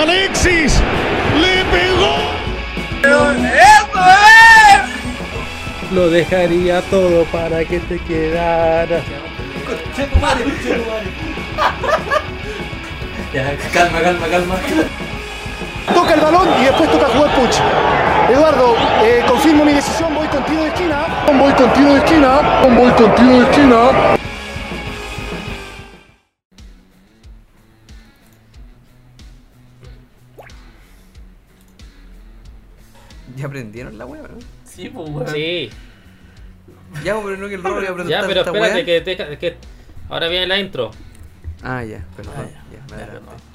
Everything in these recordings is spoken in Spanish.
Alexis le pegó. Lo dejaría todo para que te quedaras. Ya, calma, calma, calma. Toca el balón y después toca jugar Puch. Eduardo, eh, confirmo mi decisión, voy con tiro de esquina. Voy con tiro de esquina. Voy con tiro de esquina. ¿Ya aprendieron la weá, no? Sí, pues, weón. Sí, Ya, pero no que el a presentar ya, pero esta espérate weá. que, te- que ahora viene la intro. Ah, ya, perdón. Ah, ya, ya, me ya, adelanté. perdón.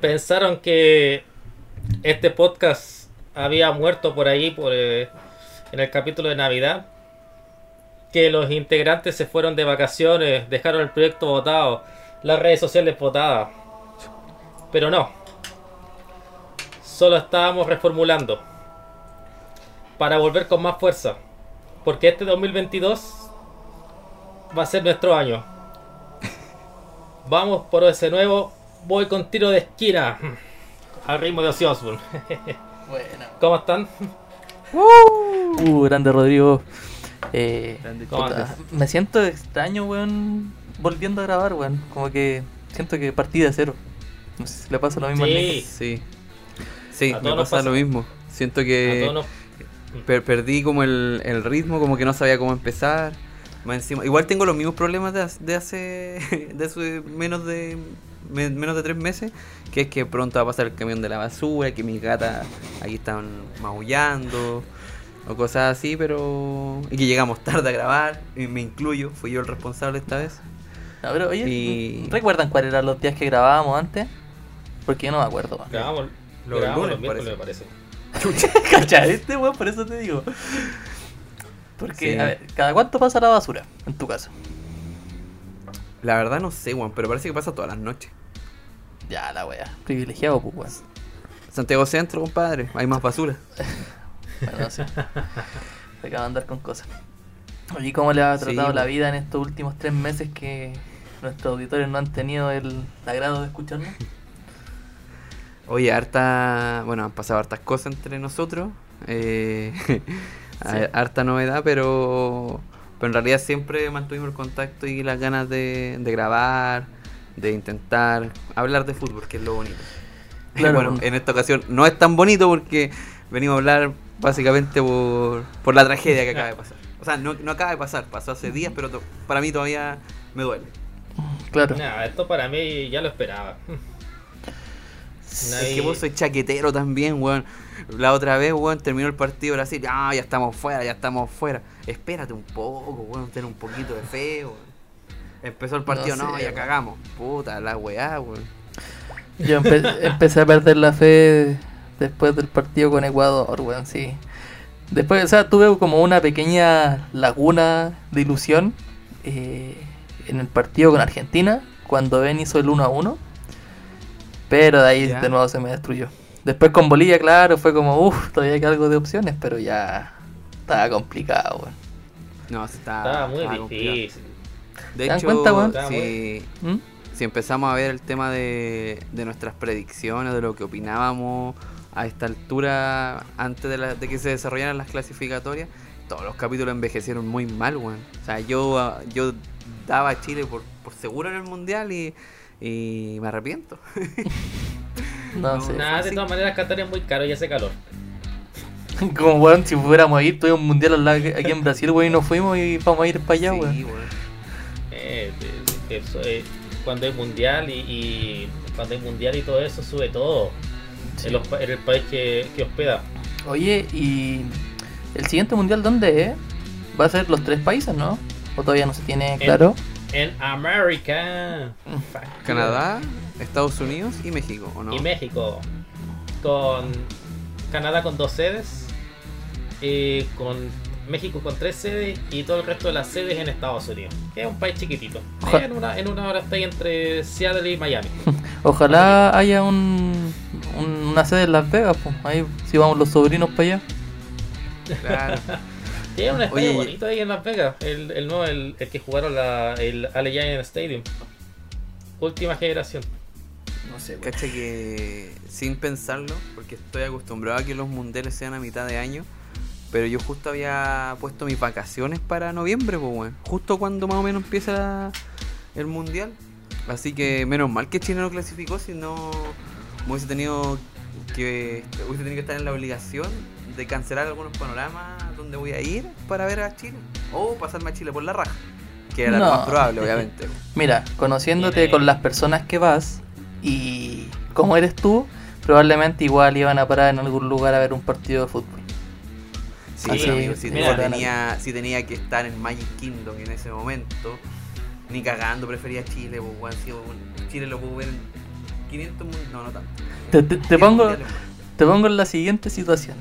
Pensaron que este podcast había muerto por ahí por eh, en el capítulo de Navidad. Que los integrantes se fueron de vacaciones, dejaron el proyecto votado, las redes sociales votadas. Pero no. Solo estábamos reformulando. Para volver con más fuerza. Porque este 2022 va a ser nuestro año. Vamos por ese nuevo. Voy con tiro de esquina. Al ritmo de Ozzy Osbourne. Buena. ¿Cómo están? Uh, grande Rodrigo. Eh, Grande ¿Cómo puta, andas? me siento extraño, weón, volviendo a grabar, weón. Como que siento que partí de cero. No sé si le pasa lo mismo al Sí. Nico. Sí. Sí, me pasa, pasa. lo mismo. Siento que nos- per- perdí como el, el ritmo, como que no sabía cómo empezar. Más encima, igual tengo los mismos problemas de, hace- de hace de hace menos de me- menos de tres meses, que es que pronto va a pasar el camión de la basura, que mis gatas ahí están maullando o cosas así, pero y que llegamos tarde a grabar, y me incluyo, fui yo el responsable esta vez. No, pero oye, Y- ¿recuerdan cuáles eran los días que grabábamos antes? Porque yo no me acuerdo, weón. Grabamos, Los grabamos lunes, los miércoles, me parece. parece. ¿Cachai? Este weón, por eso te digo. Porque, Sí. a ver, ¿cada cuánto pasa la basura en tu casa? La verdad no sé, Juan, pero parece que pasa todas las noches. Ya, la wea. Privilegiado, pues, weón. Santiago Centro, compadre, hay más basura. Bueno, no sé. Se acaba de andar con cosas. Oye, ¿cómo le ha Sí, tratado la weón. vida en estos últimos tres meses que nuestros auditores no han tenido el agrado de escucharnos? Oye, harta. Bueno, han pasado hartas cosas entre nosotros. eh, Sí. Harta novedad, pero. Pero en realidad siempre mantuvimos el contacto y las ganas de, de grabar, de intentar hablar de fútbol, que es lo bonito. Claro. bueno, en esta ocasión no es tan bonito porque venimos a hablar básicamente por, por la tragedia que acaba de pasar. O sea, no, no acaba de pasar, pasó hace días, pero to- para mí todavía me duele. Claro. Nah, esto para mí ya lo esperaba. Es que vos sois chaquetero también, weón. La otra vez, weón, terminó el partido Brasil. Ah, ya estamos fuera, ya estamos fuera. Espérate un poco, weón, ten un poquito de fe, weón. Empezó el partido, No ya weón. cagamos. Puta, la weá, weón. Yo empe- empecé a perder la fe después del partido con Ecuador, weón, sí. Después, o sea, tuve como una pequeña laguna de ilusión eh, en el partido con Argentina, cuando Ben hizo el 1 a 1. Pero de ahí Ya. de nuevo se me destruyó. Después con Bolivia, claro, fue como, uff, todavía hay algo de opciones, pero ya estaba complicado, weón. No. Estaba muy estaba complicado. difícil. De ¿Te dan hecho, cuenta, weón? Estaba si, ¿Mm? si empezamos a ver el tema de, de nuestras predicciones, de lo que opinábamos a esta altura, antes de, la- de que se desarrollaran las clasificatorias, todos los capítulos envejecieron muy mal, weón. O sea, yo, yo daba a Chile por, por seguro en el mundial y, y me arrepiento. No, No, sé. Nada, de todas maneras Qatar es muy caro y hace calor. Como, weón, si fuéramos a ir, tuve un mundial al lado- aquí en Brasil, weón, y nos fuimos y vamos a ir para allá, Sí, weón. weón. Eh, eso, eh, cuando hay mundial y, y cuando hay mundial y todo eso sube todo en, los pa- en el país que, que hospeda. Oye, y el siguiente mundial, ¿dónde es? ¿Va a ser los tres países, no? ¿O todavía no se tiene claro? En América. Canadá, Estados Unidos y México, ¿o no? Y México. Con Canadá con dos sedes. eh, con México con tres sedes y todo el resto de las sedes en Estados Unidos. Que es un país chiquitito. En una, en una hora está ahí entre Seattle y Miami. Ojalá haya un, un- una sede en Las Vegas, pues. Ahí si vamos los sobrinos para allá. Claro. Tiene un estadio Oye, bonito ahí en Las Vegas. El, el nuevo, el, el que jugaron la, el Allegiant Stadium. Última generación. No sé. Cacha que sin pensarlo, porque estoy acostumbrado a que los mundiales sean a mitad de año, pero yo justo había puesto mis vacaciones para noviembre, pues weón. Justo cuando más o menos empieza la- el mundial. Así que menos mal que Chile no clasificó, si no hubiese tenido que hubiese tenido que estar en la obligación de cancelar algunos panoramas donde voy a ir para ver a Chile. O pasarme a Chile por la raja. Que era lo más probable, obviamente. Mira, conociéndote con las personas que vas y cómo eres tú, probablemente igual iban a parar en algún lugar a ver un partido de fútbol. Sí, Así, amigo, si, mira, tenía, si tenía que estar en Magic Kingdom en ese momento, ni cagando prefería Chile, pues, Chile lo puedo ver en 500 mun- no, no tanto. Te, te- te 10 pongo, te pongo en la siguiente situación.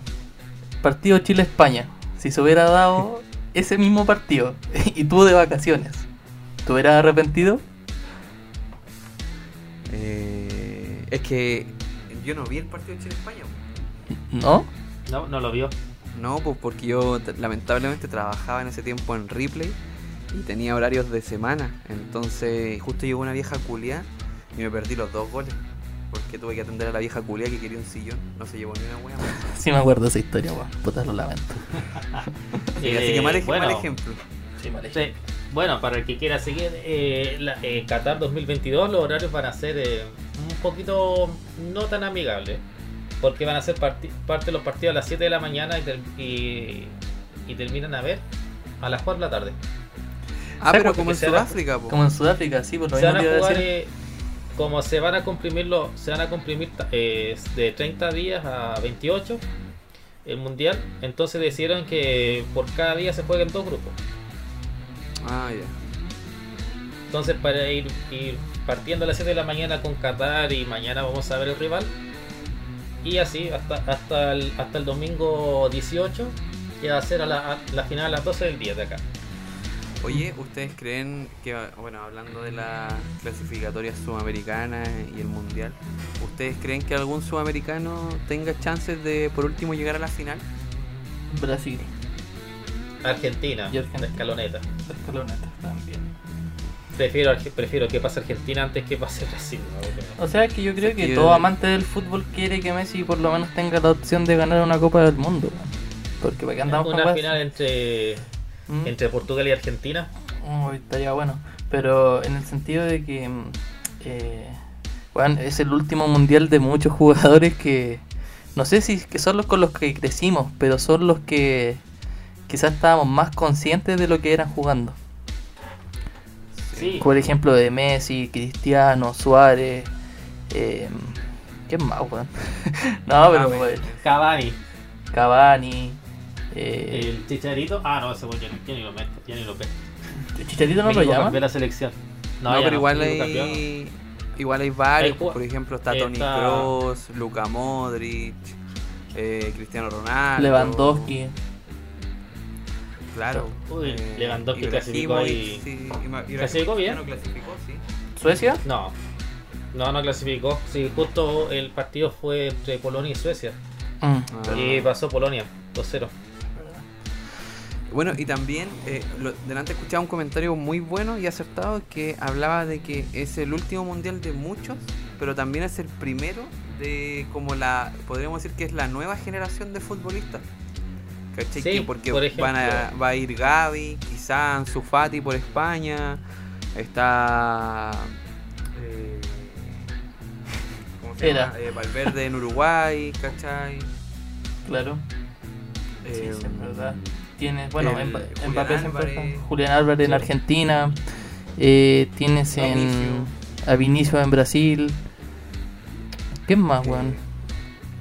Partido Chile-España. Si se hubiera dado ese mismo partido y tú de vacaciones, ¿te hubieras arrepentido? Eh, es que yo no vi el partido de Chile-España. ¿No? No, no lo vio. No, pues porque yo lamentablemente trabajaba en ese tiempo en Ripley y tenía horarios de semana. Entonces, justo llegó una vieja culia y me perdí los dos goles. Porque tuve que atender a la vieja culia que quería un sillón. No se llevó ni una buena. Sí me acuerdo de esa historia, weón. Puta, lo lamento. así que mal, ej- bueno, mal ejemplo. Sí, vale. sí. Bueno, para el que quiera seguir, eh, la- eh, Qatar 2022 los horarios van a ser eh, un poquito no tan amigables. Porque van a ser parte de los partidos a las 7 de la mañana y, ter- y, y terminan a ver a las 4 de la tarde. Ah, ¿Sabes pero como en? Sudáfrica, po. Como en Sudáfrica, sí, por lo se van mismo a te iba a jugar decir. Como se van a comprimir los se van a comprimir eh, de 30 días a 28 el mundial entonces decidieron que por cada día se jueguen dos grupos. Ah, ya. entonces para ir, ir partiendo a las 7 de la mañana con Qatar y mañana vamos a ver el rival. Y así hasta hasta el, hasta el domingo 18 que va a ser a la, a la final a las 12 del día de acá Oye, ¿ustedes creen que, bueno, hablando de las clasificatorias sudamericanas y el mundial, ¿ustedes creen que algún sudamericano tenga chances de, por último, llegar a la final? Brasil. Argentina, Y Argentina. la escaloneta Escaloneta también. prefiero prefiero que pase Argentina antes que pase Brasil ¿no? O sea que yo creo que todo amante del fútbol quiere que Messi por lo menos tenga la opción de ganar una Copa del Mundo. Porque para qué andamos con una final entre Mm. entre Portugal y Argentina Uy, estaría bueno. Pero en el sentido de que mm, eh, es el último mundial de muchos jugadores que no sé si que son los con los que crecimos, pero son los que quizás estábamos más conscientes de lo que eran jugando. sí Por ejemplo, de Messi, Cristiano, Suárez. Eh, ¿Qué más, weón? no, pero Ah, weón, Cavani Cavani. Eh, el Chicharito ah no ese ya, ya ni lo meto ya ni lo meto Chicharito no lo llama. de la selección No, pero igual México campeón. hay, igual hay varios, Hay por ejemplo, está Tony Kroos, Luka Modric, eh, Cristiano Ronaldo. Lewandowski. Claro. Uy, eh, Lewandowski clasificó sí, Ibrahimovic ¿Clasificó bien? no clasificó, sí. ¿Suecia? no no no clasificó sí justo el partido fue entre Polonia y Suecia Mm. Ah. y pasó Polonia 2-0 Bueno, y también, eh, lo- delante escuchaba un comentario muy bueno y acertado que hablaba de que es el último mundial de muchos, pero también es el primero de como la, podríamos decir que es la nueva generación de futbolistas. ¿Cachai? Sí, porque por van a, va a ir Gaby, quizá Ansu Fati por España, está... eh, ¿Cómo se llama? Eh, Valverde en Uruguay, ¿cachai? Claro. Sí, es verdad. Tienes, bueno, el Mba- Julián Mbappé siempre Álvarez. Julián Álvarez en. Argentina. Eh, tienes en Vinicio. a Vinicio en Brasil. ¿Qué más, Eh, weón?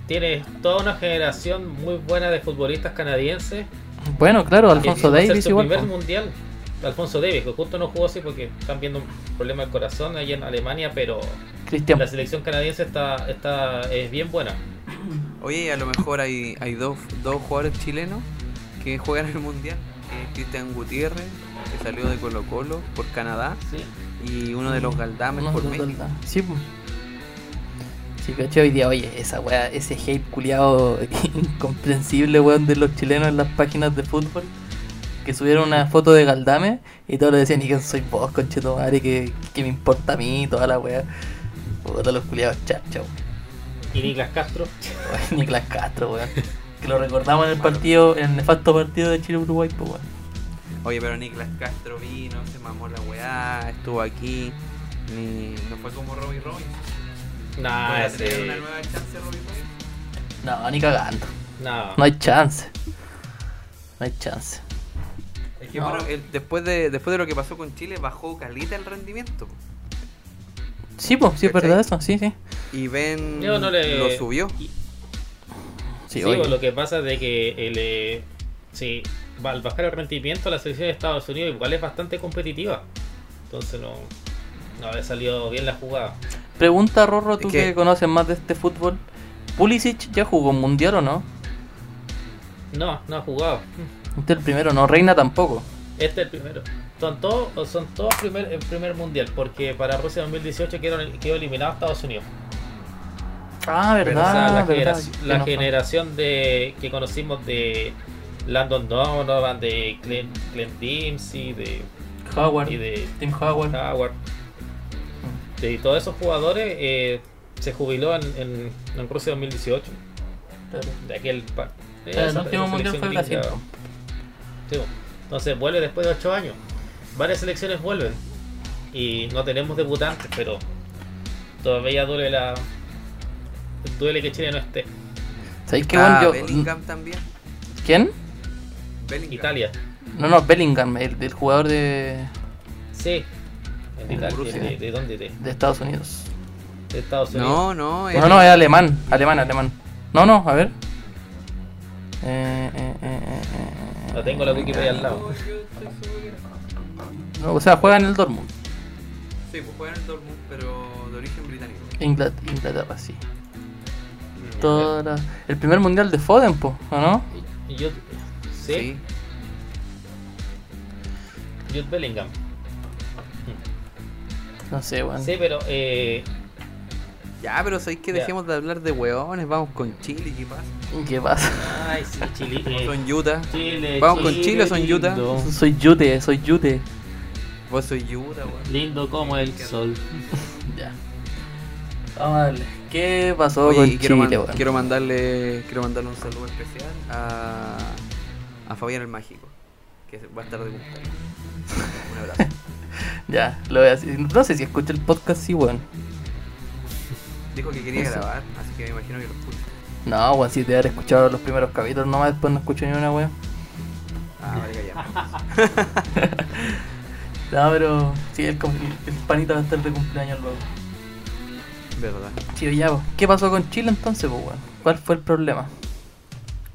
tienes toda una generación muy buena de futbolistas canadienses Bueno, claro, Alfonso a Davis su igual. primer mundial Alfonso Davis que justo no jugó así porque están viendo un problema del corazón allá en Alemania pero la selección canadiense está está es bien buena Oye, a lo mejor hay, hay dos, dos jugadores chilenos que juegan el mundial. Eh, Cristian Gutiérrez, que salió de Colo Colo por Canadá, sí y uno de los Galdames No, por no, México. no, Sí, caché hoy día, oye, esa weá, ese hate culiado incomprensible, weón, de los chilenos en las páginas de fútbol. que subieron una foto de Galdame y todos le decían, ¿y quién soy vos, conchetumare? ¿Qué, ¿Qué me importa a mí? Toda la wea. Puta los culiados chacho. Y Niklas Castro. Nicolás Castro, weón. Que lo recordamos en el partido, en el nefasto partido de Chile-Uruguay, pues weón. Oye, pero Niklas Castro vino, se mamó la weá, estuvo aquí. Ni, no fue como Robbie Robin. Nah, ¿Puede tener ese. una nueva chance Robbie? No, ni cagando. No. No hay chance. No hay chance. Es que No. bueno, el- después, de, después de lo que pasó con Chile, bajó calita el rendimiento. Sí, pues, sí es verdad eso, sí, sí. Y Ben Yo no le. lo subió. y- Sí, Sí, pues, lo que pasa es de que el, eh, sí, va- al bajar el rendimiento la selección de Estados Unidos igual es bastante competitiva. Entonces no, no había salido bien la jugada. Pregunta, Rorro, tú que... conoces más de este fútbol. ¿Pulisic ya jugó un mundial o no? No, no ha jugado. Este es el primero, no. Reina tampoco. Este es el primero. Son todos, son todos primer, el primer mundial, porque para Rusia 2018 quedó, quedó eliminado Estados Unidos. Ah, O verdad. sea, la, verdad, generación, la generación de que conocimos de Landon Donovan, de Clint, Clint Dempsey, de, Howard. y de Tim Howard. Howard. De todos esos jugadores eh, se jubiló en, en, en Rusia 2018. Claro. De aquel pa- de Claro, el último mundial fue. Brasil. Sí. Entonces vuelve después de 8 años. Varias selecciones vuelven. Y no tenemos debutantes, pero todavía duele la. Duele que Chile no esté. ¿Sabéis qué Ah, bueno? Yo... Bellingham también. ¿Quién? Bellingham. Italia. No, no, Bellingham, el, el jugador de, Sí. Italia. ¿De, de dónde? De, de Estados Unidos. de Estados Unidos. No, no, No, no, es alemán. Alemán, alemán. No, no, a ver. Eh, eh, eh, eh, No tengo la Wikipedia al lado. no, o sea, juega en el Dortmund. Sí, pues juega en el Dortmund, pero de origen británico. Ingla- Inglaterra, sí. Toda la- El primer mundial de Foden, po, ¿o no? Y yo. Sí. Jude Bellingham. No sé, weón. Sí, pero. Eh, Ya, pero sabéis que dejemos de hablar de hueones, vamos con Chile, ¿qué pasa? ¿Qué pasa? ay, sí, Chile. eh, Son Utah. Chile, Vamos con Chile, son lindo, Utah. Soy Yute, soy Yute. Vos soy Utah, weón. Lindo como el sol. Ya. Vamos a darle. ¿Qué pasó Oye, con Chile, quiero, man- quiero mandarle quiero mandarle un saludo especial a, a Fabián el Mágico, que va a estar de cumpleaños. Un abrazo. Ya, lo voy a decir. No sé si escucha el podcast, sí, weón. Dijo que quería grabar, así que me imagino que lo escucha. No, weón, si te haber escuchado los primeros capítulos nomás, después no escucho ni una weón. Ah, vale, callado. No, pero sí, el, el panita va a estar de cumpleaños luego. Verdad. ¿qué pasó con Chile entonces, pues, weón? ¿Cuál fue el problema?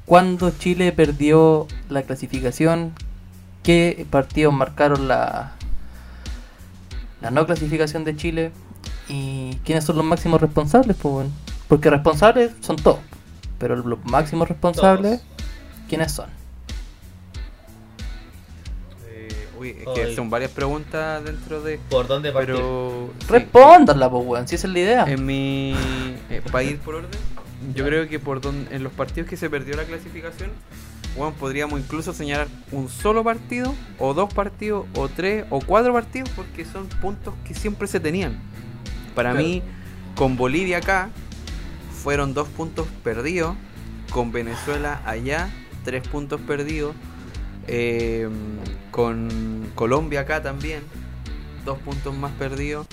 ¿Cuándo Chile perdió la clasificación? ¿Qué partidos marcaron la, la no clasificación de Chile? ¿Y quiénes son los máximos responsables, pues? Porque responsables son todos, pero los máximos responsables, ¿quiénes son? Que son varias preguntas dentro de. ¿Por dónde partir? Pero. sí. Respóndanla, pues, weón, si esa es la idea. En mi. eh, para ir por orden, yo creo que por don- en los partidos que se perdió la clasificación, bueno, podríamos incluso señalar un solo partido, o dos partidos, o tres, o cuatro partidos, porque son puntos que siempre se tenían. Para Claro. mí, con Bolivia acá, fueron dos puntos perdidos. Con Venezuela allá, tres puntos perdidos. Eh, con Colombia acá también, dos puntos más perdidos.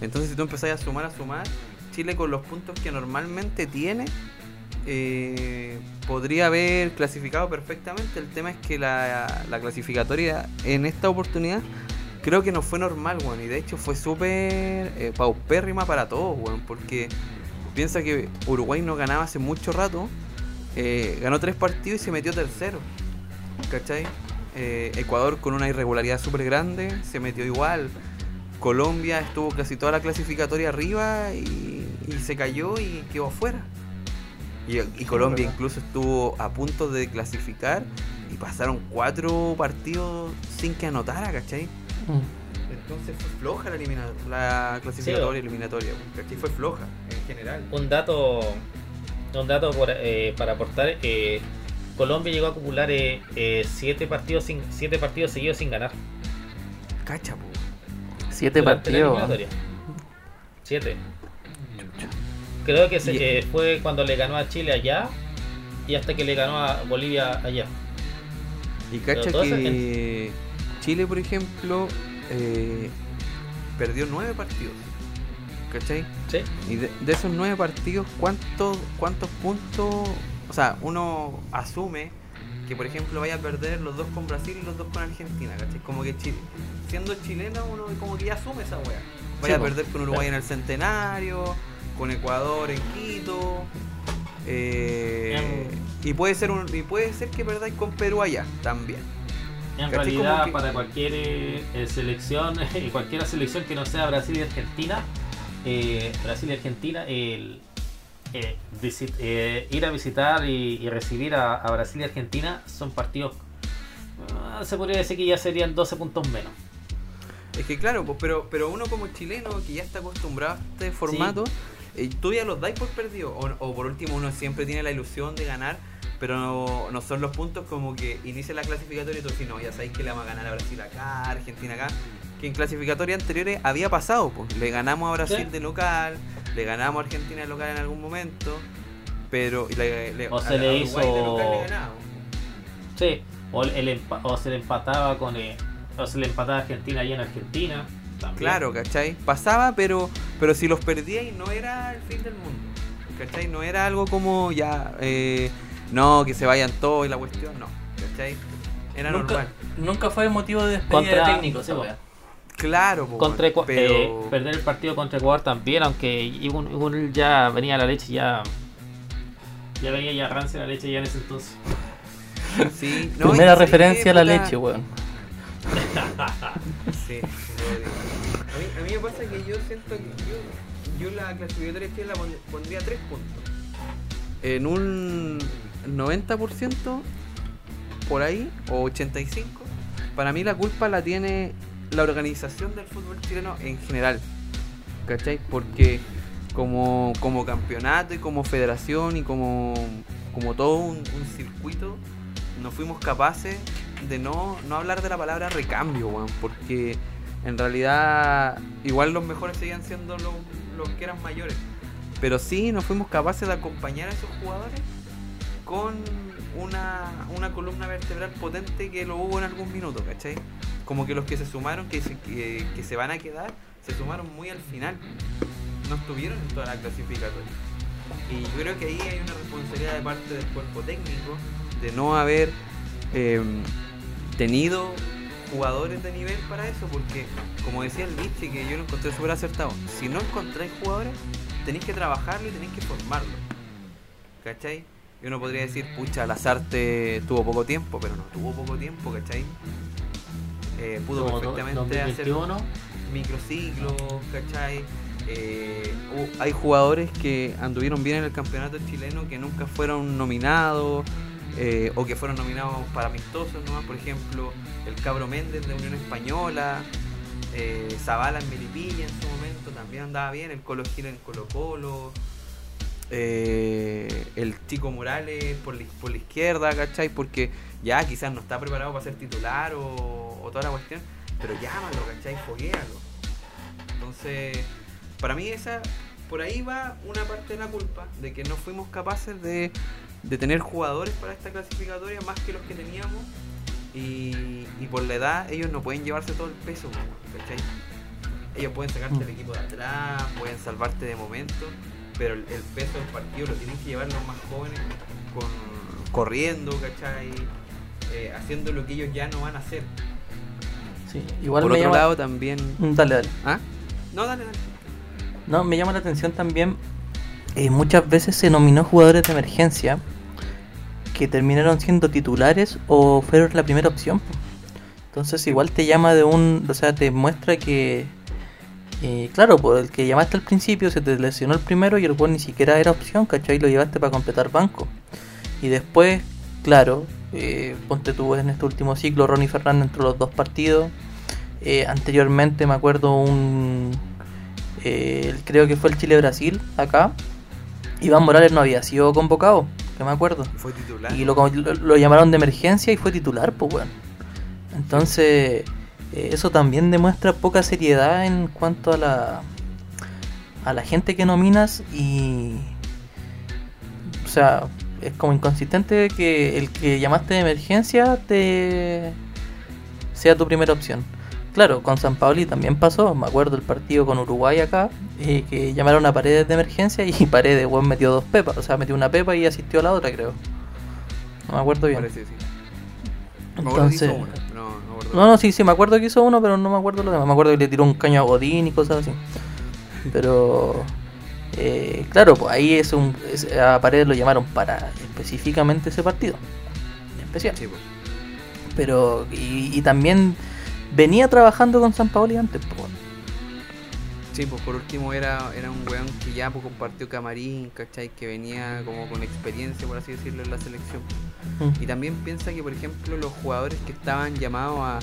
Entonces, si tú empezás a sumar, a sumar, Chile con los puntos que normalmente tiene, eh, podría haber clasificado perfectamente. El tema es que la, la clasificatoria en esta oportunidad creo que no fue normal, weón. Y de hecho fue súper eh, paupérrima para todos, weón. Porque piensa que Uruguay no ganaba hace mucho rato. eh, ganó tres partidos y se metió tercero. ¿Cachai? Eh, Ecuador con una irregularidad súper grande se metió igual. Colombia estuvo casi toda la clasificatoria arriba y, y se cayó y quedó afuera. Y, y Colombia verdad. incluso estuvo a punto de clasificar y pasaron cuatro partidos sin que anotara, ¿cachai? Mm. Entonces fue floja la, elimina- la clasificatoria eliminatoria, ¿cachai? Fue floja en general. Un dato, un dato por, eh, para aportar. eh, Colombia llegó a acumular eh, eh, siete partidos sin, siete partidos seguidos sin ganar. Cacha, po. Siete durante partidos. Siete. Creo que se- Y- eh, fue cuando le ganó a Chile allá y hasta que le ganó a Bolivia allá. Y cacha que Chile, por ejemplo, eh, perdió nueve partidos. ¿Cachai? Sí. Y de, de esos nueve partidos, ¿cuántos, ¿cuántos puntos? O sea, uno asume que, por ejemplo, vaya a perder los dos con Brasil y los dos con Argentina, ¿cachai? Como que Chile, siendo chileno, uno como que ya asume esa wea. Vaya Sí, a perder con Uruguay en el Centenario, con Ecuador en Quito. eh, y puede ser un, y puede ser que perdáis con Perú allá también. En ¿Cachai? realidad, que- para cualquier eh, eh, selección, cualquier selección que no sea Brasil y Argentina, eh, Brasil y Argentina, el, eh, visit- eh, ir a visitar y, y recibir a, a Brasil y Argentina son partidos, ah, se podría decir que ya serían 12 puntos menos. Es que claro, pues, pero, pero uno como chileno que ya está acostumbrado a este formato, eh, tú ya los dais por perdido. O, o por último uno siempre tiene la ilusión de ganar, pero no, no son los puntos como que inicia la clasificatoria y tú dices, no, ya sabéis que le vamos a ganar a Brasil acá, a Argentina acá. Que en clasificatorias anteriores había pasado, pues. Le ganamos a Brasil Sí. de local, le ganamos a Argentina de local en algún momento, pero... y le- le- O se a le hizo- local le ganábamos. Sí, o, el empa- o se le empataba con. eh, o se le empataba a Argentina allá en Argentina. también. Claro, ¿cachai? Pasaba, pero pero si los perdíais no era el fin del mundo. ¿Cachai? No era algo como ya, eh, no, que se vayan todos y la cuestión, no. ¿Cachai? Era Nunca, normal. nunca fue motivo de despedida Contra- de técnico, sí. Claro, po, Contra pero... eh, perder el partido contra Ecuador también, aunque igual- igual ya venía la leche, ya. Ya venía ya rancia la leche ya en ese entonces. Sí, no, Primera referencia a la puta, leche, weón. Sí, a, mí, a mí me pasa que yo siento que yo, yo la clasificatoria de Chile la pon- pondría 3 puntos. En un 90% por ahí, o 85%, para mí la culpa la tiene la organización del fútbol chileno en general. ¿Cachai? Porque como, como campeonato y como federación y como, como todo un, circuito, no fuimos capaces de no, no hablar de la palabra recambio, porque en realidad igual los mejores seguían siendo los, los que eran mayores. Pero sí nos fuimos capaces de acompañar a esos jugadores con una, una columna vertebral potente que lo hubo en algún minuto, ¿cachai? Como que los que se sumaron, que se, que, se van a quedar, se sumaron muy al final. No estuvieron en toda la clasificatoria. Y yo creo que ahí hay una responsabilidad de parte del cuerpo técnico de no haber eh, tenido jugadores de nivel para eso, porque como decía el Vichy, que yo lo encontré súper acertado, si no encontráis jugadores, tenéis que trabajarlo y tenéis que formarlo. ¿Cachai? Y uno podría decir, pucha, Lazarte tuvo poco tiempo, pero no tuvo poco tiempo, ¿cachai? Eh, pudo Como perfectamente hacer 2021, microciclos, ¿cachai? Eh, hay jugadores que anduvieron bien en el campeonato chileno que nunca fueron nominados eh, o que fueron nominados para amistosos, ¿no? Por ejemplo, el Cabro Méndez de Unión Española, eh, Zavala en Melipilla en su momento también andaba bien, el Colo Gil en Colo Colo, eh, el Chico Morales por la, por la izquierda, ¿cachai? Porque ya quizás no está preparado para ser titular o, o toda la cuestión, pero llámalo, ¿cachai? Foguéalo. Entonces, para mí esa, por ahí va una parte de la culpa, de que no fuimos capaces de, de tener jugadores para esta clasificatoria más que los que teníamos. Y, y por la edad ellos no pueden llevarse todo el peso, ¿cachai? Ellos pueden sacarte el equipo de atrás, pueden salvarte de momento, pero el, el peso del partido lo tienen que llevar los más jóvenes con, corriendo, ¿cachai? Eh, haciendo lo que ellos ya no van a hacer. Sí, igual por me otro llama... lado también... Mm, Dale, dale. ¿Ah? No, dale, dale. No, me llama la atención también. eh, muchas veces se nominó jugadores de emergencia que terminaron siendo titulares o fueron la primera opción. Entonces, igual te llama de un. O sea, te muestra que. Eh, claro, por el que llamaste al principio se te lesionó el primero y el cual ni siquiera era opción, ¿cachai? Lo llevaste para completar banco. Y después, claro, eh, ponte tú en este último ciclo, Ronnie Fernández entre los dos partidos. Eh, anteriormente me acuerdo un, eh, creo que fue el Chile-Brasil acá. Iván Morales no había sido convocado. que me acuerdo. Fue titular. Y lo, lo, lo llamaron de emergencia y fue titular, pues weón. Entonces, eh, eso también demuestra poca seriedad en cuanto a la a la gente que nominas y o sea, es como inconsistente que el que llamaste de emergencia te sea tu primera opción. Claro, con San Paoli también pasó, me acuerdo el partido con Uruguay acá, eh, que llamaron a Paredes de emergencia y Paredes, weón, metió dos pepas, o sea, metió una pepa y asistió a la otra, creo. No me acuerdo bien. Parece, sí. Entonces, acuerdo. no, no, sí, sí, me acuerdo que hizo uno, pero no me acuerdo lo demás. Me acuerdo que le tiró un caño a Godín y cosas así. Pero, eh, claro, pues ahí es un. es- a Paredes lo llamaron para específicamente ese partido. Especial. Sí, pues. Pero, y, y también venía trabajando con San Paoli antes, pues. Sí, pues por último era, era un weón que ya pues, compartió camarín, ¿cachai? Que venía como con experiencia, por así decirlo, en la selección. Mm. Y también piensa que, por ejemplo, los jugadores que estaban llamados a,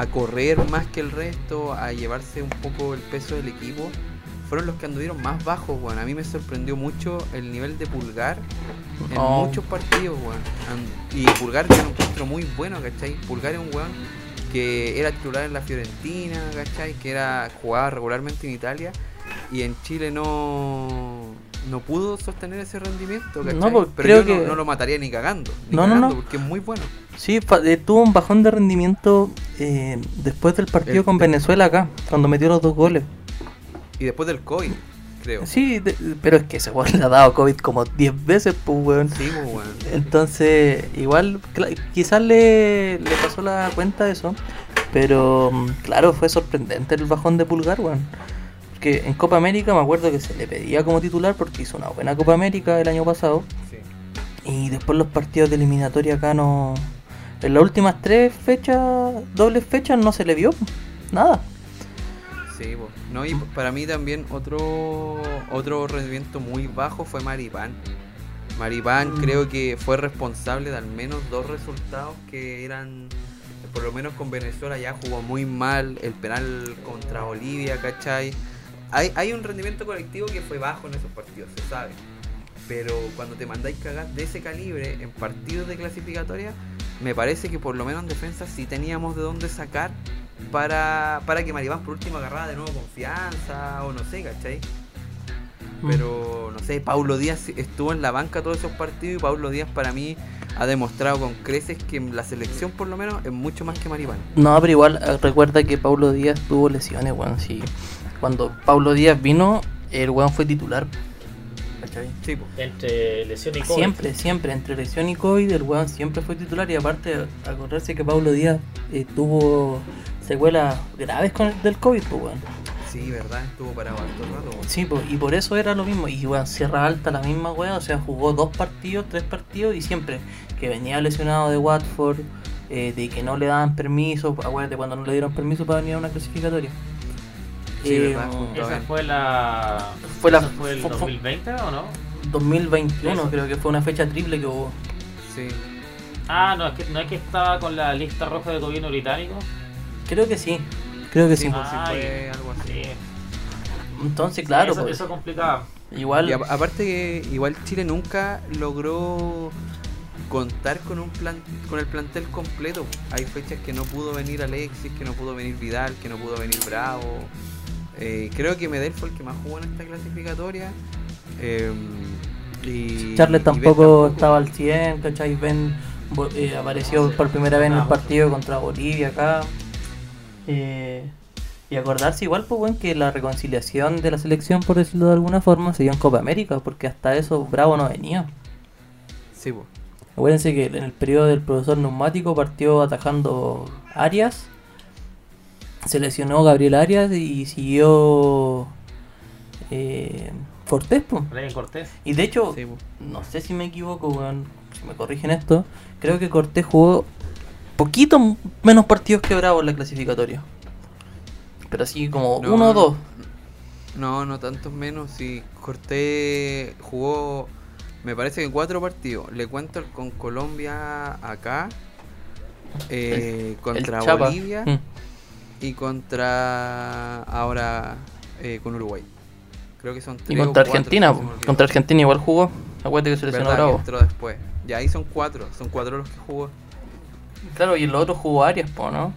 a correr más que el resto, a llevarse un poco el peso del equipo, fueron los que anduvieron más bajos, weón. A mí me sorprendió mucho el nivel de Pulgar en Oh. muchos partidos, weón. Y Pulgar era un encuentro muy bueno, ¿cachai? Pulgar es un weón que era titular en la Fiorentina, ¿cachai? Que era jugaba regularmente en Italia y en Chile no no pudo sostener ese rendimiento, ¿cachai? No, pues, Pero creo yo no, que- no lo mataría ni cagando, ni No, no, cagando, no. porque es muy bueno. Sí, eh, tuvo un bajón de rendimiento eh, después del partido El- con Venezuela acá, cuando metió los dos goles. Y después del COVID, creo. Sí, de- pero es que ese weón le ha dado COVID como 10 veces, pues weón. Sí, pues, weón. Entonces, igual, quizás le, le pasó la cuenta eso, pero mm, claro, fue sorprendente el bajón de Pulgar, weón. Porque en Copa América me acuerdo que se le pedía como titular porque hizo una buena Copa América el año pasado. Sí. Y después los partidos de eliminatoria acá no. En las últimas tres fechas, dobles fechas, no se le vio nada. Sí, po. no, y para mí también otro otro rendimiento muy bajo fue Maripán. Maripán Mm. creo que fue responsable de al menos dos resultados que eran, por lo menos con Venezuela ya jugó muy mal, el penal contra Bolivia, ¿cachai? Hay, hay un rendimiento colectivo que fue bajo en esos partidos, se sabe. Pero cuando te mandáis cagar de ese calibre en partidos de clasificatoria, me parece que por lo menos en defensa sí teníamos de dónde sacar para, para que Maribán por último agarrara de nuevo confianza o no sé, ¿cachai? Pero no sé, Paulo Díaz estuvo en la banca todos esos partidos y Paulo Díaz para mí ha demostrado con creces que en la selección por lo menos es mucho más que Maribán. No, pero igual eh, recuerda que Paulo Díaz tuvo lesiones, weón. Sí. Cuando Paulo Díaz vino, el weón fue titular. ¿Cachai? Sí. Entre lesión y COVID. Siempre, siempre, entre lesión y COVID, el weón siempre fue titular. Y aparte, acordarse que Paulo Díaz eh, tuvo secuelas graves con el, del COVID, pues, weón. Sí, verdad, estuvo parado harto rato. po. Sí, pues, y por eso era lo mismo. Y weón, Sierra Alta, la misma weón. O sea, jugó dos partidos, tres partidos y siempre que venía lesionado de Watford, eh, de que no le daban permiso. Acuérdate cuando no le dieron permiso para venir a una clasificatoria. Sí, Eh, verdad, junto a Esa fue la. Fue la- ¿Esa fue el fue- fue- 2020 o no? 2021 Eso. creo que fue una fecha triple que hubo. Sí. Ah, no, es que, no es que estaba con la lista roja del gobierno británico. Creo que sí. Creo que sí. Sí, sí Ay, fue algo así. Sí. Entonces, claro, eso, pues, eso complicaba. igual. Y a- aparte que igual Chile nunca logró contar con un plan con el plantel completo. Hay fechas que no pudo venir Alexis, que no pudo venir Vidal, que no pudo venir Bravo. Eh, creo que Medel fue el que más jugó en esta clasificatoria. Eh, y Charles y tampoco estaba al 100, ¿cachai? Ben eh, apareció por primera vez en el partido contra Bolivia acá. Eh, y acordarse igual, pues, bueno, que la reconciliación de la selección, por decirlo de alguna forma, se dio en Copa América, porque hasta eso Bravo no venía. Sí, po. Acuérdense que en el periodo del profesor neumático partió atajando Arias, se lesionó Gabriel Arias y siguió eh, Cortés, Cortés. Y de hecho, Sí, no sé si me equivoco, weón, si me corrigen esto, creo que Cortés jugó poquito menos partidos que Bravo en la clasificatoria. Pero así como No, uno o dos. No, no tantos menos. Si Cortés jugó, me parece que cuatro partidos. Le cuento el con Colombia acá, eh, contra el. Bolivia Mm. Y contra ahora eh, con Uruguay. Creo que son tres Y o contra cuatro, Argentina, contra Argentina igual jugó. Acuérdate que se lesionó Bravo. entró después. Ya ahí son cuatro, son cuatro los que jugó. Claro, y el otro jugó Arias, po, ¿no?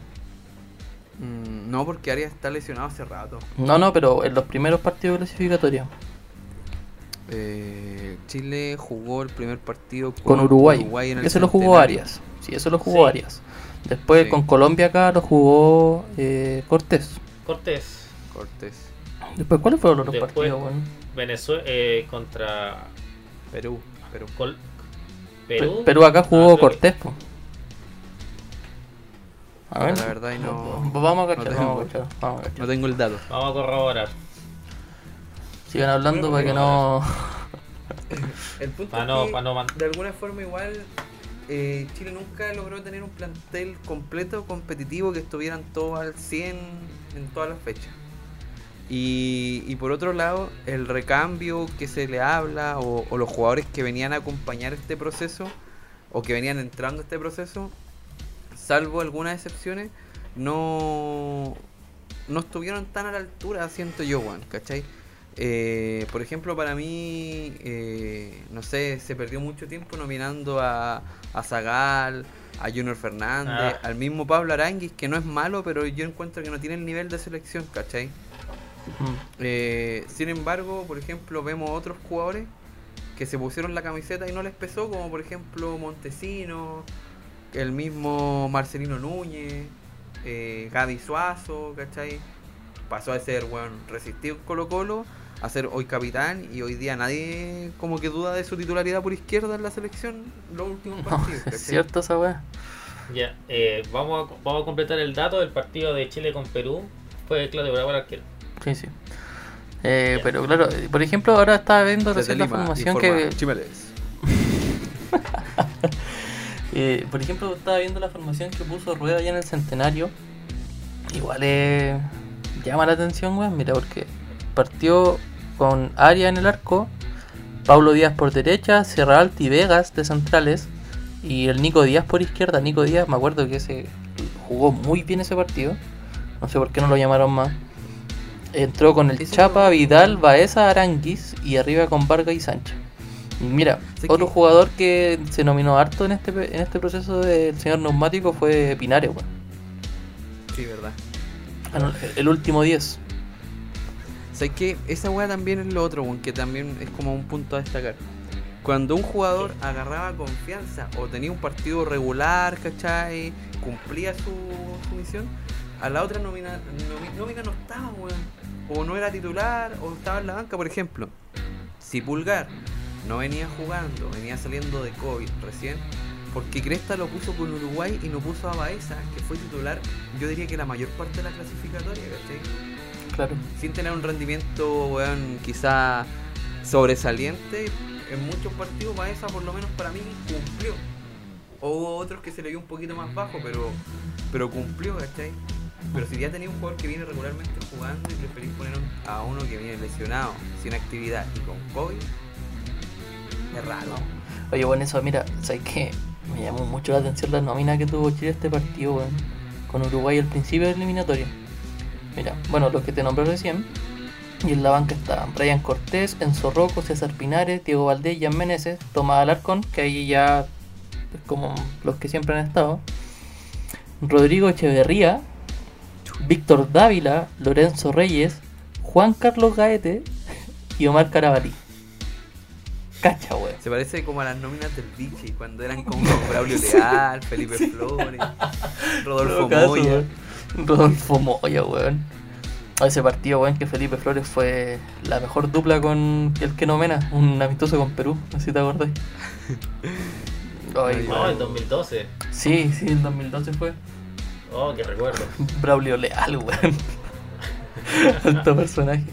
Mm, no, porque Arias está lesionado hace rato. No, no, pero en los primeros partidos clasificatorios. Eh, Chile jugó el primer partido Con Uruguay. en el Ese lo jugó. Arias. Sí, eso lo jugó Sí. Arias. Después Sí. con Colombia acá lo jugó eh, Cortés. Cortés, Cortés. Después, ¿cuáles fueron los otros Después- partidos? Venezuela eh, contra Perú. Perú. Col- Perú. Perú acá Ah, jugó que- Cortés, po. A ver. La verdad y no- Vamos a no cachar, tengo. vamos a cachar. Vamos a cachar. No tengo el dato. Vamos a corroborar. Sigan hablando para que no. El punto Para es no, que, para no de alguna forma igual eh, Chile nunca logró tener un plantel completo competitivo que estuvieran todos al 100 en todas las fechas. Y, por otro lado, el recambio que se le habla o, o los jugadores que venían a acompañar este proceso o que venían entrando a este proceso, salvo algunas excepciones, no, no estuvieron tan a la altura, siento yo, Juan, ¿cachai? Eh, por ejemplo, para mí, eh, no sé, se perdió mucho tiempo nominando a, a Zagal, a Junior Fernández, Ah. al mismo Pablo Aranguis, que no es malo, pero yo encuentro que no tiene el nivel de selección, ¿cachai? Mm. Eh, sin embargo, por ejemplo, vemos otros jugadores que se pusieron la camiseta y no les pesó, como por ejemplo Montesino, el mismo Marcelino Núñez, eh, Gaby Suazo, ¿cachai? Pasó a ser, bueno, resistido Colo Colo, a ser hoy capitán y hoy día nadie como que duda de su titularidad por izquierda en la selección los últimos No, partidos. es cierto esa weá. Ya, eh, vamos, a, vamos a completar el dato del partido de Chile con Perú. Fue Claudio Bravo el arquero. Sí, sí. Eh, pero claro, por ejemplo, ahora estaba viendo Desde recién la Lima, formación que. Chimeles. eh, por ejemplo, estaba viendo la formación que puso Rueda allá en el centenario. Igual eh, llama la atención, weón. Mira, porque partió con Aria en el arco, Pablo Díaz por derecha, Serralti y Vegas de centrales, y el Nico Díaz por izquierda. Nico Díaz, me acuerdo que ese jugó muy bien ese partido. No sé por qué no lo llamaron más. Entró con el Chapa, Vidal, Baeza, Aranguis y arriba con Vargas y Sánchez. Y mira, otro que- jugador que se nominó harto en este en este proceso del señor neumático fue Pinares. Sí, verdad. Ah, El último 10. ¿Sabes que Esa weá también es lo otro, que también es como un punto a destacar. Cuando un jugador agarraba confianza o tenía un partido regular, ¿cachai? Cumplía su, misión, a la otra nómina no estaba, weón. O no era titular, o estaba en la banca, por ejemplo. Si Pulgar no venía jugando, venía saliendo de COVID recién, porque Cresta lo puso con Uruguay y no puso a Baeza, que fue titular, yo diría que la mayor parte de la clasificatoria, ¿cachai? Claro. sin tener un rendimiento, weón, quizá sobresaliente, en muchos partidos Baeza por lo menos para mí cumplió. O hubo otros que se le dio un poquito más bajo, pero pero cumplió, ¿cachai? Pero si ya tenía un jugador que viene regularmente jugando y preferís poner a uno que viene lesionado, sin actividad y con COVID, es raro. Oye, bueno, eso, mira, ¿sabes qué? Me llamó mucho la atención la nómina que tuvo Chile este partido, weón. Con Uruguay al principio del eliminatorio. Mira, bueno, los que te nombré recién. Y en la banca estaban Brian Cortés, Enzo Rocco, César Pinares, Diego Valdés, Jan Meneses, Tomás Alarcón, que ahí ya es como los que siempre han estado. Rodrigo Echeverría, Víctor Dávila, Lorenzo Reyes, Juan Carlos Gaete y Omar Carabalí. Cacha, weón. Se parece como a las nóminas del Vichy, cuando eran como Braulio Leal, Felipe Flores, Rodolfo Moya. Rodolfo Moya, weón. A ese partido, weón, que Felipe Flores fue la mejor dupla con el que nomena, un amistoso con Perú, no sé si te acordás. Ay, No, weón. en 2012. Sí, sí, en 2012 fue. Oh, que recuerdo. Braulio Leal, weón. Alto personaje.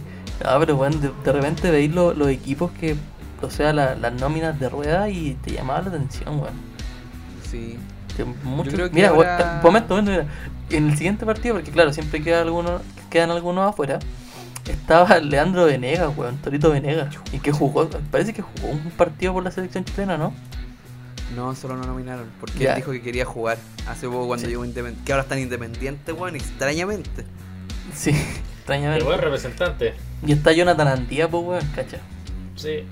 Ah, pero weón, de, de repente veis lo- los equipos que, o sea, la- las nóminas de rueda y te llamaba la atención, weón. Sí. Que mucho- creo que mira, ahora- weón, momento, momento, mira. En el siguiente partido, porque claro, siempre queda alguno, quedan algunos afuera. Estaba Leandro Venegas, weón, Torito Venegas. Y que jugó, parece que jugó un partido por la selección chilena, ¿no? No, solo no nominaron, porque Ya. él dijo que quería jugar hace poco cuando Sí. llegó Independiente. Que ahora están independientes, weón, extrañamente. Sí, Qué extrañamente. buen representante. Y está Jonathan Andía, pues, weón, cacha. Sí.